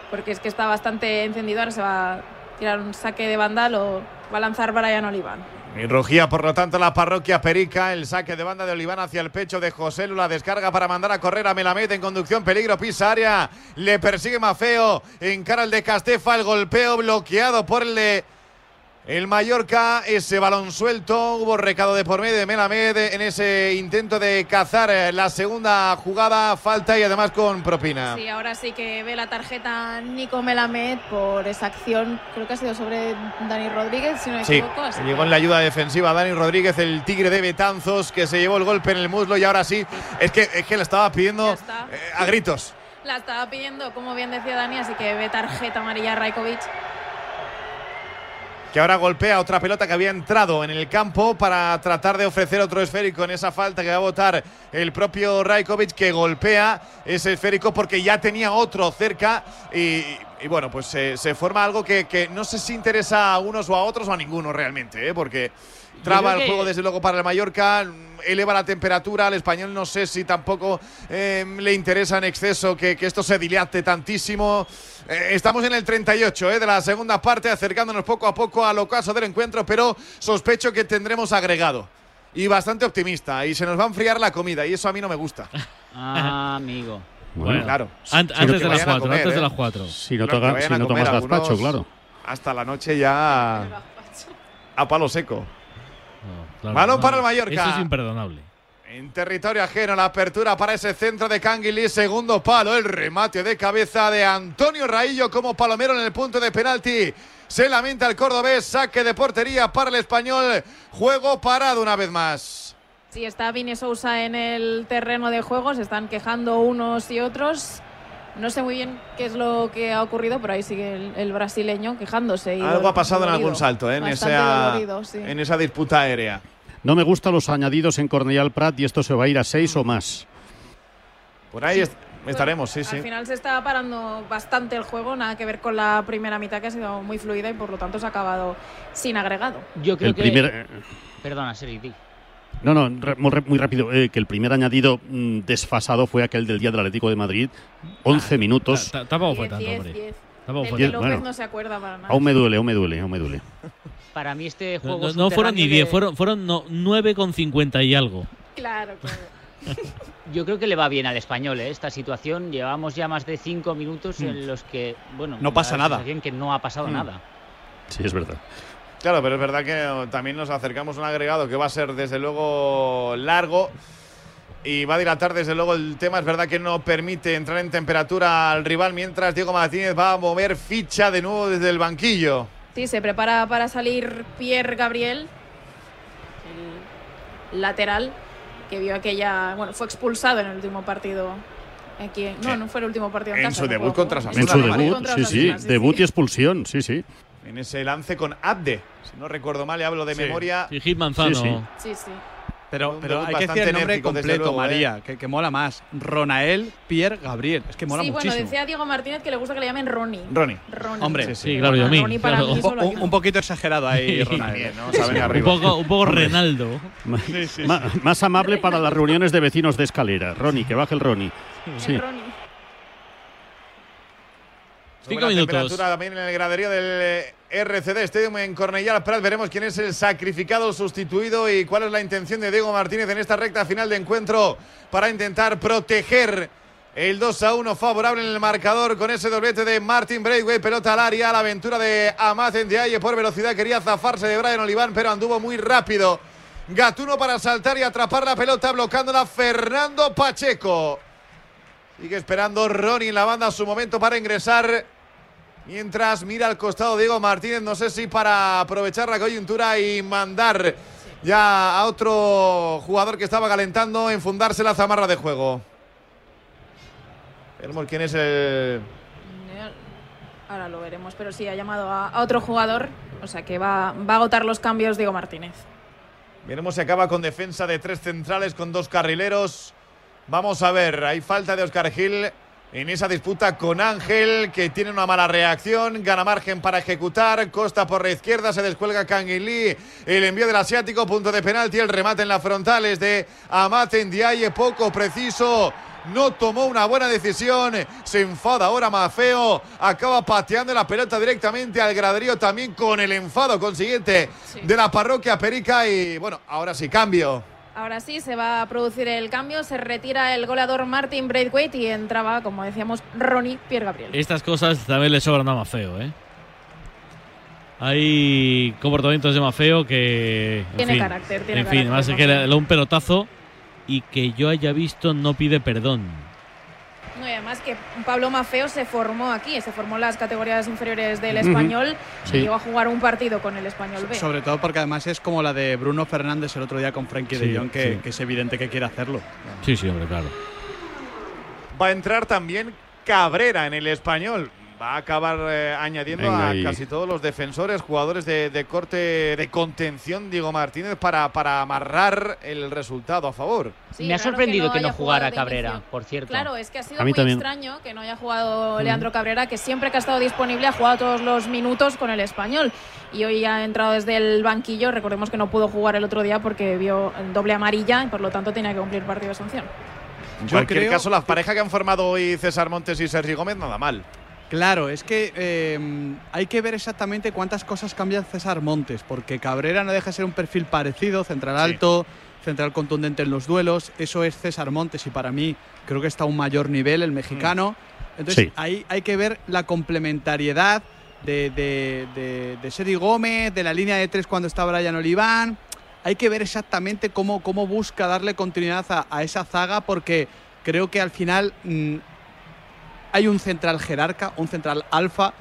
porque es que está bastante encendido. Ahora se va a tirar un saque de banda, lo va a lanzar Brian Olivan. Y rugía, por lo tanto, la parroquia Perica. El saque de banda de Oliván hacia el pecho de José La descarga para mandar a correr a Melamed en conducción. Peligro, pisa área. Le persigue Mafeo. Encara el de Castefa. El golpeo bloqueado por el de. El Mallorca, ese balón suelto, hubo recado de por medio de Melamed en ese intento de cazar eh, la segunda jugada, falta y además con propina. Sí, ahora sí que ve la tarjeta Nico Melamed por esa acción. Creo que ha sido sobre Dani Rodríguez, si no me Sí, equivoco. así llegó que- en la ayuda defensiva Dani Rodríguez, el tigre de Betanzos, que se llevó el golpe en el muslo y ahora sí, es que, es que le estaba pidiendo eh, a gritos. La estaba pidiendo, como bien decía Dani, así que ve tarjeta amarilla a Rajkovic. Que ahora golpea otra pelota que había entrado en el campo para tratar de ofrecer otro esférico en esa falta que va a votar el propio Rajkovic que golpea ese esférico porque ya tenía otro cerca y y bueno, pues se- se forma algo que, que no sé si interesa a unos o a otros o a ninguno realmente, ¿eh? porque traba el juego desde luego para el Mallorca, eleva la temperatura, al español no sé si tampoco eh, le interesa en exceso que, que esto se dilate tantísimo. Eh, estamos en el 38 ¿eh? de la segunda parte, acercándonos poco a poco al ocaso del encuentro, pero sospecho que tendremos agregado. Y bastante optimista, y se nos va a enfriar la comida, y eso a mí no me gusta. [laughs] Ah, amigo. Bueno, claro. Ant- Sí, antes de las vayan a 4, comer, antes de ¿eh? las 4. Si no, vayan si no tomas gazpacho, claro. Hasta la noche ya a palo seco. Claro, Balón no, para el Mallorca. Eso es imperdonable. En territorio ajeno, la apertura para ese centro de Canguilí, segundo palo, el remate de cabeza de Antonio Raillo como palomero en el punto de penalti. Se lamenta el cordobés, saque de portería para el español, juego parado una vez más. Sí, está Vini Sousa en el terreno de juego, se están quejando unos y otros. No sé muy bien qué es lo que ha ocurrido, pero ahí sigue el, el brasileño quejándose. y Algo ha pasado en algún salto, ¿eh? en, esa, dolorido, sí. en esa disputa aérea. No me gustan los añadidos en Cornellal Prat y esto se va a ir a seis o más. Por ahí est- estaremos, sí, sí. Al final se está parando bastante el juego, nada que ver con la primera mitad que ha sido muy fluida y por lo tanto se ha acabado sin agregado. Yo creo El que. primer- Perdona. No, no, re- muy, re- muy rápido. eh, que el primer añadido mm, desfasado fue aquel del día del Atlético de Madrid. 11 minutos. Ta- Tampoco fue tanto, diez, hombre. Tampoco fue tanto. López Bueno. no se acuerda para nada. Aún me duele, aún me duele, aún me duele. Para mí este No, juego. no- no fueron ni subterráneo 10, de- fueron, fueron no, 9,50 y algo. Claro, claro. [laughs] Yo creo que le va bien al español ¿eh? esta situación. Llevamos ya más de cinco minutos Mm. en los que, bueno, No pasa nada. que no ha pasado Mm. nada. Sí, es verdad. Claro, pero es verdad que también nos acercamos a un agregado que va a ser desde luego largo y va a dilatar desde luego el tema. Es verdad que no permite entrar en temperatura al rival mientras Diego Martínez va a mover ficha de nuevo desde el banquillo. Sí, se prepara para salir Pierre Gabriel, el lateral, que vio aquella. Bueno, fue expulsado en el último partido. Aquí, no, no fue el último partido en, En casa, su no debut contra En Osasuna, En su debut, sí, sí. Debut y expulsión, sí, sí. En ese lance con Abde. Si no recuerdo mal, y hablo de Sí. memoria. Y Gil Manzano. Sí, sí. Sí, sí. Pero, pero hay que decir bastante el nombre enérgico, completo, luego, ¿eh? María, que, que mola más. Ronael Pierre Gabriel. Es que mola sí, bueno, muchísimo. decía Diego Martínez que le gusta que le llamen Ronnie. Ronnie. Ronnie. Hombre, Sí, claro, y a mí. Ronnie para claro. mí [laughs] un, po- un- poquito exagerado ahí, Sí. Ronael. ¿no? Un poco, un poco Renaldo. [laughs] Más amable para las reuniones de vecinos de escalera. Ronnie, que baje el Ronnie. Sí. El Ronnie. Cinco la minutos. temperatura también en el graderío del eh, RCD Stadium en Cornellà Prat. Veremos quién es el sacrificado, sustituido y cuál es la intención de Diego Martínez en esta recta final de encuentro para intentar proteger el 2 a 1 favorable en el marcador con ese doblete de Martin Braithwaite. Pelota al área, la aventura de Amat Ndiaye por velocidad. Quería zafarse de Brian Oliván, pero anduvo muy rápido. Gatuno para saltar y atrapar la pelota, bloqueándola Fernando Pacheco. Sigue esperando Ronnie en la banda su momento para ingresar. Mientras mira al costado Diego Martínez, no sé si para aprovechar la coyuntura y mandar ya a otro jugador que estaba calentando, enfundarse la zamarra de juego. Veremos quién es el. Ahora lo veremos, pero sí, ha llamado a, a otro jugador, o sea que va, va a agotar los cambios Diego Martínez. Veremos si acaba con defensa de tres centrales con dos carrileros. Vamos a ver, hay falta de Oscar Gil en esa disputa con Ángel, que tiene una mala reacción, gana margen para ejecutar, Costa por la izquierda, se descuelga Canguilí, el envío del asiático, punto de penalti, el remate en la frontal es de Amat Ndiaye, poco preciso. No tomó una buena decisión, se enfada ahora Mafeo, acaba pateando la pelota directamente al graderío también con el enfado consiguiente de la parroquia Perica y bueno, ahora sí, cambio. Ahora sí, se va a producir el cambio, se retira el goleador Martin Braithwaite y entraba, como decíamos, Ronnie Pierre Gabriel. Estas cosas también le sobran a Mafeo, ¿eh? Hay comportamientos de Mafeo que. en Tiene fin, carácter, tiene En fin, carácter, más que Mafeo. le le da un pelotazo y que yo haya visto no pide perdón. Y además que Pablo Mafeo se formó aquí, se formó en las categorías inferiores del español Sí. y llegó a jugar un partido con el español B. Sobre todo porque además es como la de Bruno Fernández el otro día con Frankie Sí, de Jong, que, sí. que es evidente que quiere hacerlo. Sí, sí, hombre, claro. Va a entrar también Cabrera en el español. Va a acabar eh, añadiendo Venga a ahí. casi todos los defensores, jugadores de, de corte de contención, Diego Martínez, para, para amarrar el resultado a favor. Sí, Me ha sorprendido que no jugara Cabrera, inicio. por cierto. Claro, es que ha sido muy también. extraño que no haya jugado Mm. Leandro Cabrera, que siempre que ha estado disponible ha jugado todos los minutos con el español. Y hoy ha entrado desde el banquillo. Recordemos que no pudo jugar el otro día porque vio doble amarilla y por lo tanto tenía que cumplir partido de sanción. En Yo cualquier creo caso, la pareja que han formado hoy César Montes y Sergi Gómez, nada mal. Claro, es que eh, hay que ver exactamente cuántas cosas cambia César Montes, porque Cabrera no deja de ser un perfil parecido, central alto, central contundente en los duelos, eso es César Montes y para mí creo que está a un mayor nivel el mexicano. Entonces Sí. ahí hay que ver la complementariedad de, de, de, de Sergi Gómez, de la línea de tres cuando está Brian Oliván. Hay que ver exactamente cómo, cómo busca darle continuidad a, a esa zaga, porque creo que al final mm, hay un central jerarca, un central alfa,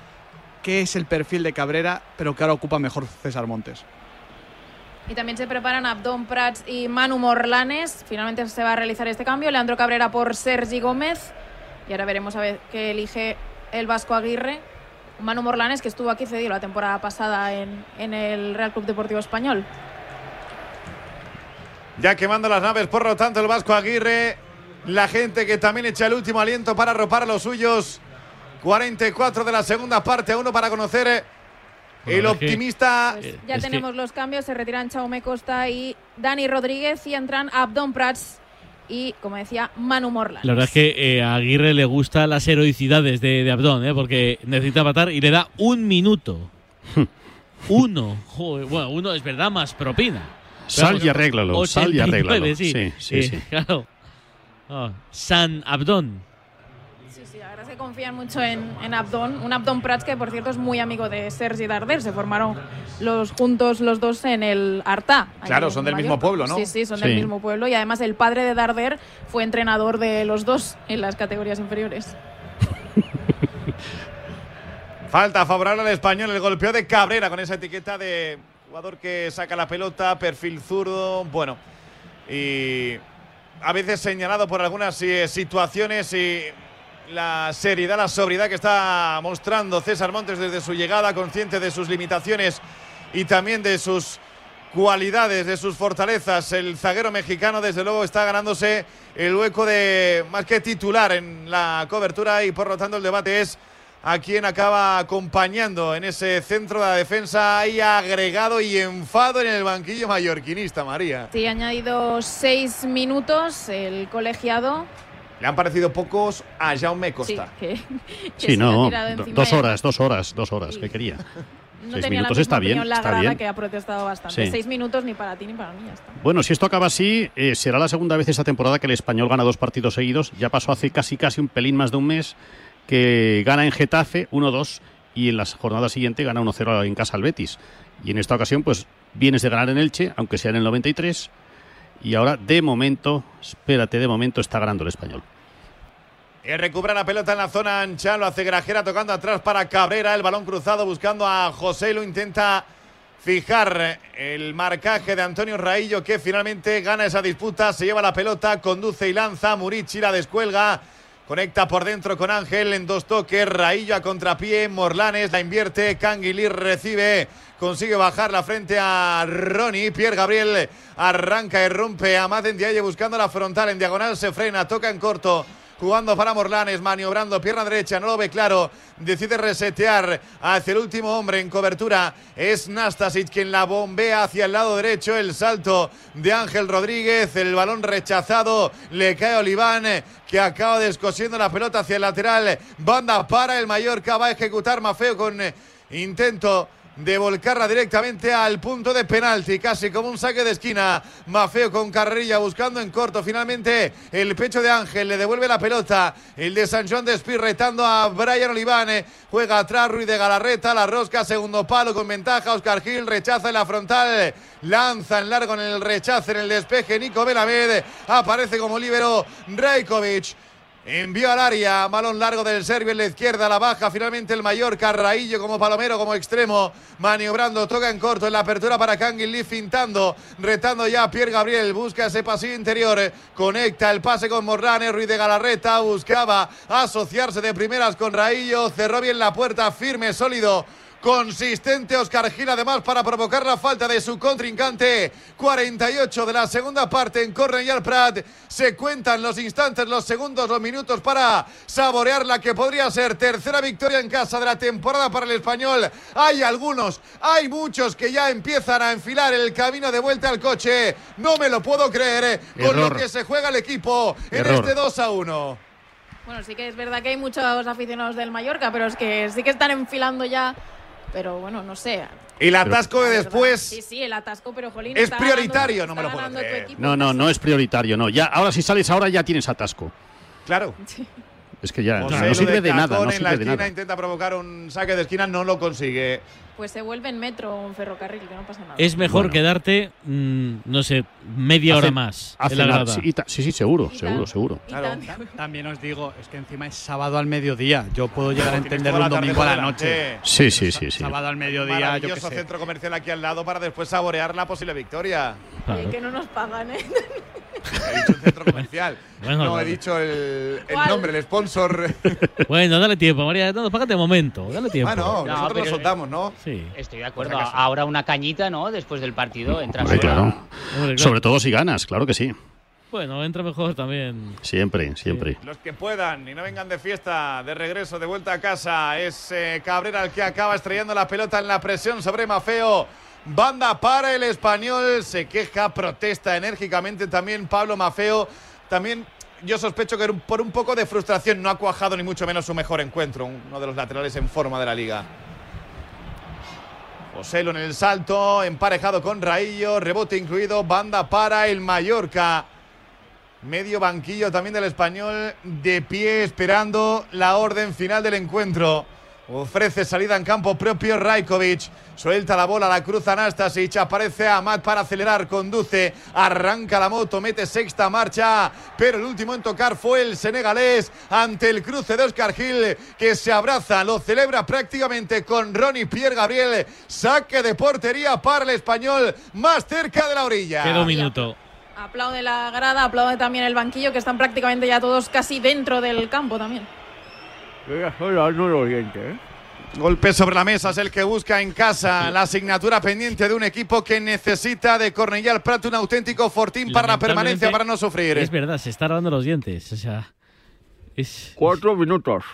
que es el perfil de Cabrera, pero que ahora ocupa mejor César Montes. Y también se preparan Abdón Prats y Manu Morlanes. Finalmente se va a realizar este cambio. Leandro Cabrera por Sergi Gómez. Y ahora veremos a ver qué elige el Vasco Aguirre. Manu Morlanes, que estuvo aquí cedido la temporada pasada en, en el Real Club Deportivo Español. Ya quemando las naves, por lo tanto, el Vasco Aguirre. La gente que también echa el último aliento para arropar a los suyos. 44 de la segunda parte, a uno para conocer eh, el Bueno, que- optimista. Eh, Ya es que- tenemos los cambios. Se retiran Chaume Costa y Dani Rodríguez. Y entran Abdón Prats y, como decía, Manu Morlanes. La verdad es que eh, a Aguirre le gustan las heroicidades de, de Abdón, ¿eh? porque necesita matar y le da un minuto. [laughs] uno. Joder, bueno, uno es verdad, más propina. Sal y arréglalo, sal y 89, arréglalo. Sí, Sí, sí, Eh, sí. [laughs] Claro. Ah, San Abdón. Sí, sí, es que confían mucho en, en Abdón. Un Abdón Prats que, por cierto, es muy amigo de Sergi Darder. Se formaron los juntos los dos en el Artá. ahí Claro, son del Mallorca. mismo pueblo, ¿no? Sí, sí, son Sí. del mismo pueblo. Y además el padre de Darder fue entrenador de los dos en las categorías inferiores. [laughs] Falta favorable al español, el golpeo de Cabrera con esa etiqueta de jugador que saca la pelota, perfil zurdo, bueno, y a veces señalado por algunas eh, situaciones y la seriedad, la sobriedad que está mostrando César Montes desde su llegada, consciente de sus limitaciones y también de sus cualidades, de sus fortalezas. El zaguero mexicano, desde luego, está ganándose el hueco de más que titular en la cobertura y por lo tanto el debate es a quien acaba acompañando en ese centro de la defensa. Hay agregado y enfado en el banquillo mallorquinista, María. Sí, ha añadido seis minutos el colegiado. Le han parecido pocos a Jaume Costa. Sí, que, que Sí, no, dos horas, dos horas, dos horas, que quería. [laughs] No Seis tenía minutos la está bien, la está bien. que ha protestado bastante. Sí. Seis minutos ni para ti ni para mí, ya está. Bueno, si esto acaba así, eh, será la segunda vez esta temporada que el español gana dos partidos seguidos. Ya pasó hace casi casi un pelín más de un mes que gana en Getafe 1-2 y en la jornada siguiente gana 1-0 en casa al Betis. Y en esta ocasión, pues vienes de ganar en Elche, aunque sea en el 93. Y ahora, de momento, espérate, de momento está ganando el español. Y recupera la pelota en la zona ancha, lo hace Grajera tocando atrás para Cabrera, el balón cruzado buscando a José, lo intenta fijar el marcaje de Antonio Raillo que finalmente gana esa disputa, se lleva la pelota, conduce y lanza, Murici la descuelga, conecta por dentro con Ángel en dos toques, Raillo a contrapié, Morlanes la invierte, Canguilir recibe, consigue bajar la frente a Ronnie, Pierre Gabriel arranca y rompe a Maten Diaye buscando la frontal en diagonal, se frena, toca en corto. Jugando para Morlanes, maniobrando pierna derecha, no lo ve claro. Decide resetear hacia el último hombre en cobertura. Es Nastasic quien la bombea hacia el lado derecho. El salto de Ángel Rodríguez. El balón rechazado. Le cae Oliván que acaba descosiendo la pelota hacia el lateral. Banda para el Mallorca. Va a ejecutar Mafeo con intento de volcarla directamente al punto de penalti, casi como un saque de esquina. Mafeo con carrilla buscando en corto. Finalmente el pecho de Ángel le devuelve la pelota. El de San Juan de retando a Brian Olivane. Juega atrás Ruiz de Galarreta. La rosca, segundo palo con ventaja. Oscar Gil rechaza en la frontal. Lanza en largo en el rechace, en el despeje. Nico Belamed aparece como líbero. Rajkovic Envió al área, balón largo del serbio en la izquierda, la baja finalmente el Mallorca, Raillo como palomero, como extremo, maniobrando, toca en corto en la apertura para Lee, fintando, retando ya a Pierre Gabriel, busca ese pasillo interior, conecta el pase con Morrane, Ruiz de Galarreta, buscaba asociarse de primeras con Raillo, cerró bien la puerta, firme, sólido. Consistente Oscar Gil además para provocar la falta de su contrincante. 48 de la segunda parte en Cornellal Prat. Se cuentan los instantes, los segundos, los minutos para saborear la que podría ser tercera victoria en casa de la temporada para el español. Hay algunos, hay muchos que ya empiezan a enfilar el camino de vuelta al coche. No me lo puedo creer eh, con lo que se juega el equipo en Error. este 2 a 1. Bueno, sí que es verdad que hay muchos aficionados del Mallorca, pero es que sí que están enfilando ya. Pero bueno, no sé. Y el atasco de después Sí, sí, el atasco, pero Jolín. es está prioritario, ganando- no me lo puedo creer. equipo. No, no, no es prioritario, no. Ya, ahora si sales ahora ya tienes atasco. Claro. Es que ya José no Lu sirve de Cacón nada, no en la sirve de esquina nada. intenta provocar un saque de esquina, no lo consigue. Pues se vuelve en metro o en ferrocarril, que no pasa nada. Es mejor Bueno. quedarte, mm, no sé, media hora más. hace en la. Sí, sí, sí, seguro, seguro, seguro. También os digo, es que encima es sábado al mediodía. Yo puedo llegar a entenderlo un domingo a la noche. Sí, sí, sí, sí. Sábado al mediodía, yo sé. centro comercial aquí al lado para después saborear la posible victoria. Oye, que no nos pagan, ¿eh? He dicho el centro comercial. [laughs] Bueno, no, he dicho el, nombre, el sponsor. [laughs] Bueno, dale tiempo, María. No, págate un momento. Dale tiempo. Ah, no, No, nosotros soltamos, ¿no? Sí. Estoy de acuerdo. Ahora una cañita, ¿no? Después del partido, entra Hombre, sola. claro. Hombre, claro. Sobre todo si ganas, claro que sí. Bueno, entra mejor también. Siempre, siempre. Los que puedan y no vengan de fiesta, de regreso, de vuelta a casa, es eh, Cabrera el que acaba estrellando la pelota en la presión sobre Mafeo. Banda para el español, se queja, protesta enérgicamente también Pablo Mafeo. También yo sospecho que por un poco de frustración no ha cuajado ni mucho menos su mejor encuentro, uno de los laterales en forma de la liga. Joselo en el salto, emparejado con Raillo, rebote incluido, banda para el Mallorca. Medio banquillo también del español, de pie esperando la orden final del encuentro. Ofrece salida en campo propio Rajkovic. Suelta la bola, la cruza Anastasic. Aparece Amat para acelerar, conduce, arranca la moto, mete sexta marcha. Pero el último en tocar fue el senegalés ante el cruce de Oscar Gil, que se abraza, lo celebra prácticamente con Ronnie Pierre Gabriel. Saque de portería para el español, más cerca de la orilla. Queda un minuto. Aplaude la grada, aplaude también el banquillo, que están prácticamente ya todos casi dentro del campo también. Golpe sobre la mesa es el que busca en casa la asignatura pendiente de un equipo que necesita de Cornellal Prat un auténtico fortín para la permanencia, para no sufrir. Es verdad, se está lavando los dientes. O sea, es. Cuatro minutos.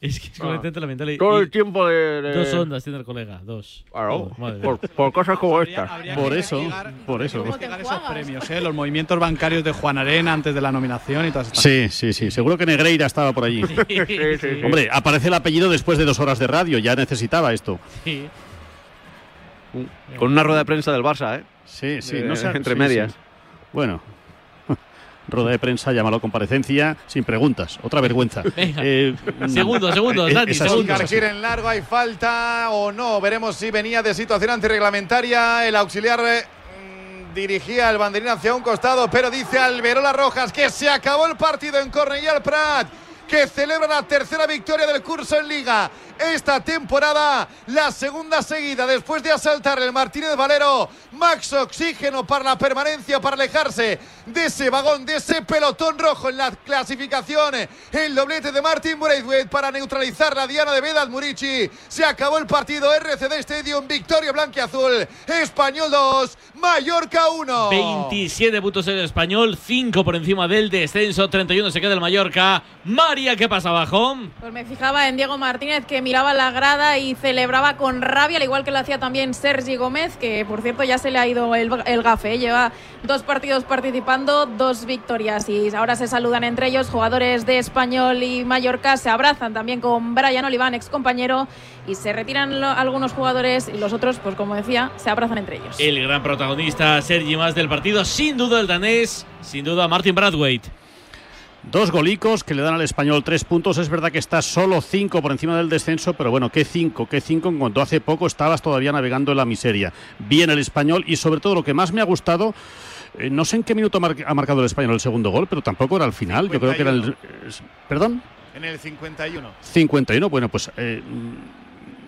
Es que es completamente lamentable. Todo el tiempo de. de- Dos ondas tiene el colega, dos. Claro, por, por cosas como estas. Por eso, por eso. Investigar esos premios, ¿eh? los movimientos bancarios de Juan Arena antes de la nominación y todas estas Sí, sí, sí. Seguro que Negreira estaba por allí. Sí, sí, sí. Hombre, aparece el apellido después de dos horas de radio. Ya necesitaba esto. Sí. Con una rueda de prensa del Barça, ¿eh? Sí, sí. Eh, no sé- entre sí, medias. sí. Bueno. Rueda de prensa, llámalo comparecencia, sin preguntas. Otra vergüenza. Eh, [laughs] Segundos, segundos, eh, Dani, en largo, hay falta o no. Veremos si venía de situación antirreglamentaria. El auxiliar eh, mm, dirigía el banderín hacia un costado, pero dice Alberola Rojas que se acabó el partido en Cornellal Prat. Que celebra la tercera victoria del curso en Liga esta temporada, la segunda seguida después de asaltar el Martínez Valero. Max Oxígeno para la permanencia, para alejarse de ese vagón, de ese pelotón rojo en la clasificación. El doblete de Martin Braithwaite para neutralizar la diana de Vedat Murici. Se acabó el partido RCD Stadium, victoria blanquiazul. Español 2, Mallorca 1. 27 puntos el español, 5 por encima del descenso, 31 se queda el Mallorca. María, ¿qué pasa abajo? Pues me fijaba en Diego Martínez que miraba la grada y celebraba con rabia, al igual que lo hacía también Sergi Gómez, que por cierto ya se le ha ido el, el gafe. ¿eh? Lleva dos partidos participando, dos victorias y ahora se saludan entre ellos. Jugadores de Español y Mallorca se abrazan también con Brian Oliván, ex compañero, y se retiran lo- algunos jugadores y los otros, pues como decía, se abrazan entre ellos. El gran protagonista, Sergi más del partido, sin duda el danés, sin duda Martin Bradwaite. Dos golicos que le dan al español tres puntos. Es verdad que está solo cinco por encima del descenso, pero bueno, ¿qué cinco? ¿Qué cinco? En cuanto hace poco estabas todavía navegando en la miseria. Bien el español y sobre todo lo que más me ha gustado Eh, no sé en qué minuto ha marcado el español el segundo gol, pero tampoco era al final. Yo creo que era el. ¿Perdón? En el 51. 51. Bueno, pues eh,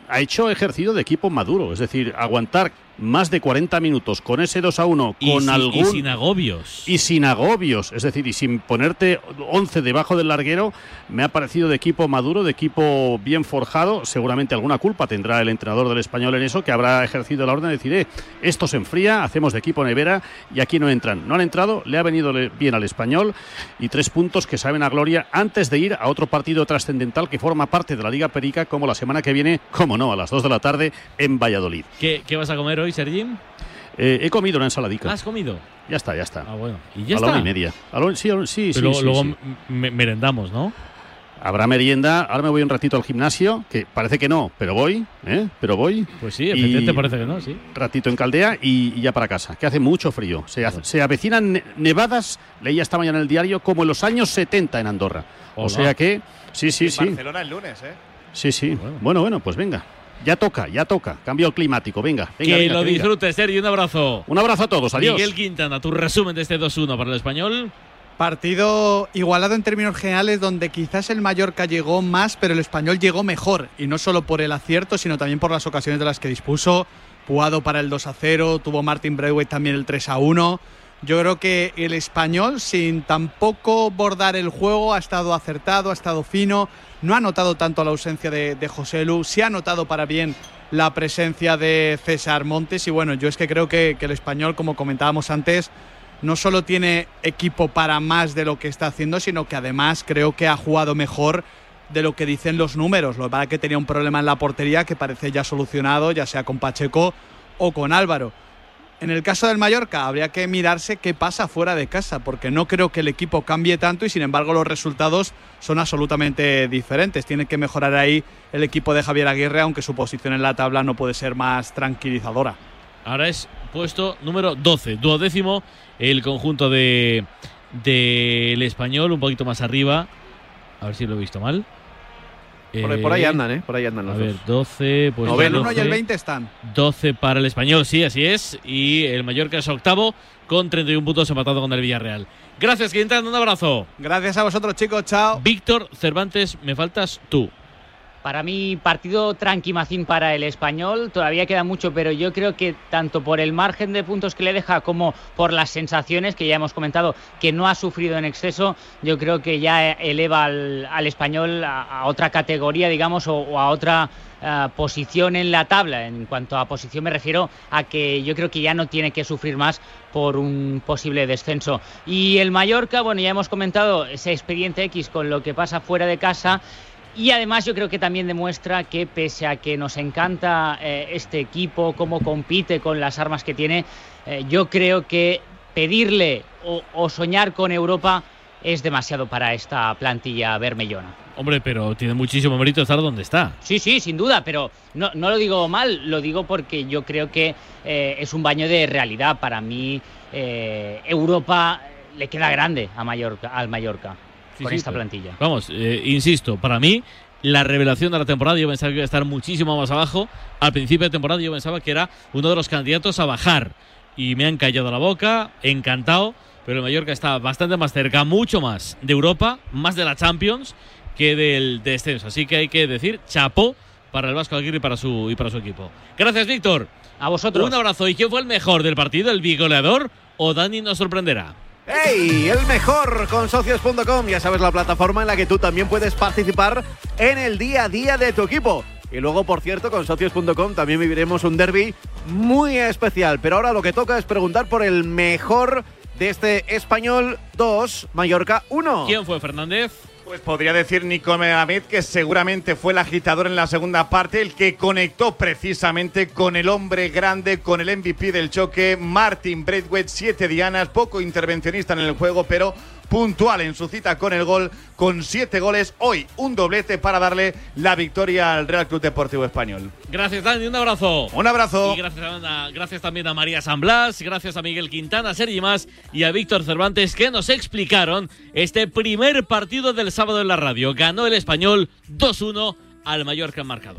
ha hecho ejercicio de equipo maduro. Es decir, aguantar más de 40 minutos con ese 2 a 1, Y con sin- algún. y sin agobios. Y sin agobios, es decir, y sin ponerte 11 debajo del larguero, me ha parecido de equipo maduro, de equipo bien forjado. Seguramente alguna culpa tendrá el entrenador del español en eso, que habrá ejercido la orden de decir, eh, esto se enfría, hacemos de equipo nevera y aquí no entran. No han entrado, le ha venido bien al español y tres puntos que saben a gloria antes de ir a otro partido trascendental que forma parte de la Liga Perica, como la semana que viene, como no, a las 2 de la tarde en Valladolid. ¿Qué, qué vas a comer hoy, Sergín? Eh, he comido una ensaladica. ¿Has comido? Ya está, ya está. Ah, bueno. ¿Y ya a la está? una y media. A la- sí, a la- sí, sí, Pero sí, luego sí. me- merendamos, ¿no? Habrá merienda. Ahora me voy un ratito al gimnasio, que parece que no, pero voy, ¿eh? Pero voy. Pues sí, efectivamente parece que no, sí. Ratito en Caldea y, y ya para casa, que hace mucho frío. Se, hace- se avecinan ne- nevadas, leía esta mañana en el diario, como en los años 70 en Andorra. O Hola. sea que, sí, sí, En sí. Barcelona el lunes, ¿eh? Sí, sí. Bueno, bueno, pues venga. Ya toca, ya toca. Cambio climático, venga. venga, que venga, lo que venga. disfrutes, Sergio. Un abrazo. Un abrazo a todos, adiós. Miguel Quintana, tu resumen de este 2-1 para el español. Partido igualado en términos generales donde quizás el Mallorca llegó más, pero el español llegó mejor. Y no solo por el acierto, sino también por las ocasiones de las que dispuso. Jugado para el 2 a 0, tuvo Martin Braithwaite también el 3 a 1. Yo creo que el español, sin tampoco bordar el juego, ha estado acertado, ha estado fino. No ha notado tanto la ausencia de, José Lu, sí ha notado para bien la presencia de César Montes. Y bueno, yo es que creo que, que el español, como comentábamos antes, no solo tiene equipo para más de lo que está haciendo, sino que además creo que ha jugado mejor de lo que dicen los números. Lo que pasa es que tenía un problema en la portería que parece ya solucionado, ya sea con Pacheco o con Álvaro. En el caso del Mallorca, habría que mirarse qué pasa fuera de casa, porque no creo que el equipo cambie tanto y sin embargo los resultados son absolutamente diferentes. Tiene que mejorar ahí el equipo de Javier Aguirre, aunque su posición en la tabla no puede ser más tranquilizadora. Ahora es puesto número 12, duodécimo el conjunto de del español, un poquito más arriba. A ver si lo he visto mal. Por ahí, por ahí andan, ¿eh? Por ahí andan los A ver, dos. 12, pues el 1 y 12. el 20 están. 12 para el español, sí, así es. Y el Mallorca es octavo con 31 puntos empatado con el Villarreal. Gracias, Quintana, un abrazo. Gracias a vosotros, chicos, chao. Víctor Cervantes, me faltas tú. Para mí, partido tranquimacín para el español. Todavía queda mucho, pero yo creo que tanto por el margen de puntos que le deja como por las sensaciones que ya hemos comentado que no ha sufrido en exceso, yo creo que ya eleva al, al español a, otra categoría, digamos, o, o a otra eh, posición en la tabla. En cuanto a posición me refiero a que yo creo que ya no tiene que sufrir más por un posible descenso. Y el Mallorca, bueno, ya hemos comentado ese expediente X con lo que pasa fuera de casa. Y además yo creo que también demuestra que pese a que nos encanta eh, este equipo, cómo compite con las armas que tiene, eh, yo creo que pedirle o, o soñar con Europa es demasiado para esta plantilla bermellona. Hombre, pero tiene muchísimo mérito estar donde está. Sí, sí, sin duda, pero no, no lo digo mal, lo digo porque yo creo que eh, es un baño de realidad. Para mí, eh, Europa le queda grande a Mallorca, al Mallorca Sí, con sí, esta plantilla. Vamos, eh, insisto, para mí la revelación de la temporada yo pensaba que iba a estar muchísimo más abajo. Al principio de temporada yo pensaba que era uno de los candidatos a bajar y me han callado la boca, encantado, pero el Mallorca está bastante más cerca, mucho más de Europa, más de la Champions que del descenso. Así que hay que decir chapó para el Vasco Aguirre y para su, y para su equipo. Gracias, Víctor. A vosotros. Un abrazo. ¿Y quién fue el mejor del partido? ¿El bigoleador o Dani nos sorprenderá? ¡Hey! El mejor con socios.com. Ya sabes, la plataforma en la que tú también puedes participar en el día a día de tu equipo. Y luego, por cierto, con socios.com también viviremos un derby muy especial. Pero ahora lo que toca es preguntar por el mejor de este Español 2, Mallorca 1. ¿Quién fue Fernández? Pues podría decir Nico Melamed que seguramente fue el agitador en la segunda parte, el que conectó precisamente con el hombre grande, con el MVP del choque, Martin Braithwaite, siete dianas, poco intervencionista en el juego, pero puntual en su cita con el gol, con siete goles, hoy un doblete para darle la victoria al Real Club Deportivo Español. Gracias, Dani. Un abrazo. Un abrazo. Y gracias, a- gracias también a María San Blas, gracias a Miguel Quintana, a Sergi Más y a Víctor Cervantes que nos explicaron este primer partido del sábado en la radio. Ganó el español 2-1 al Mallorca marcado.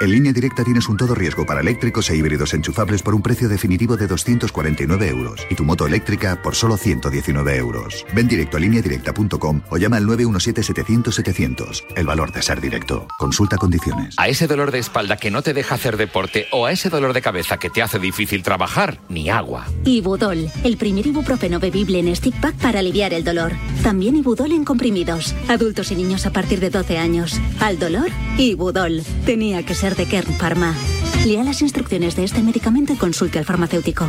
En línea directa tienes un todo riesgo para eléctricos e híbridos enchufables por un precio definitivo de 249 euros y tu moto eléctrica por solo 119 euros. Ven directo a lineadirecta.com o llama al 917-700-700. El valor de ser directo. Consulta condiciones. A ese dolor de espalda que no te deja hacer deporte o a ese dolor de cabeza que te hace difícil trabajar, ni agua. Ibudol, el primer ibuprofeno bebible en stick pack para aliviar el dolor. También Ibudol en comprimidos. Adultos y niños a partir de 12 años. Al dolor, Ibudol. Tenía que ser de Kern Pharma. Lea las instrucciones de este medicamento y consulte al farmacéutico.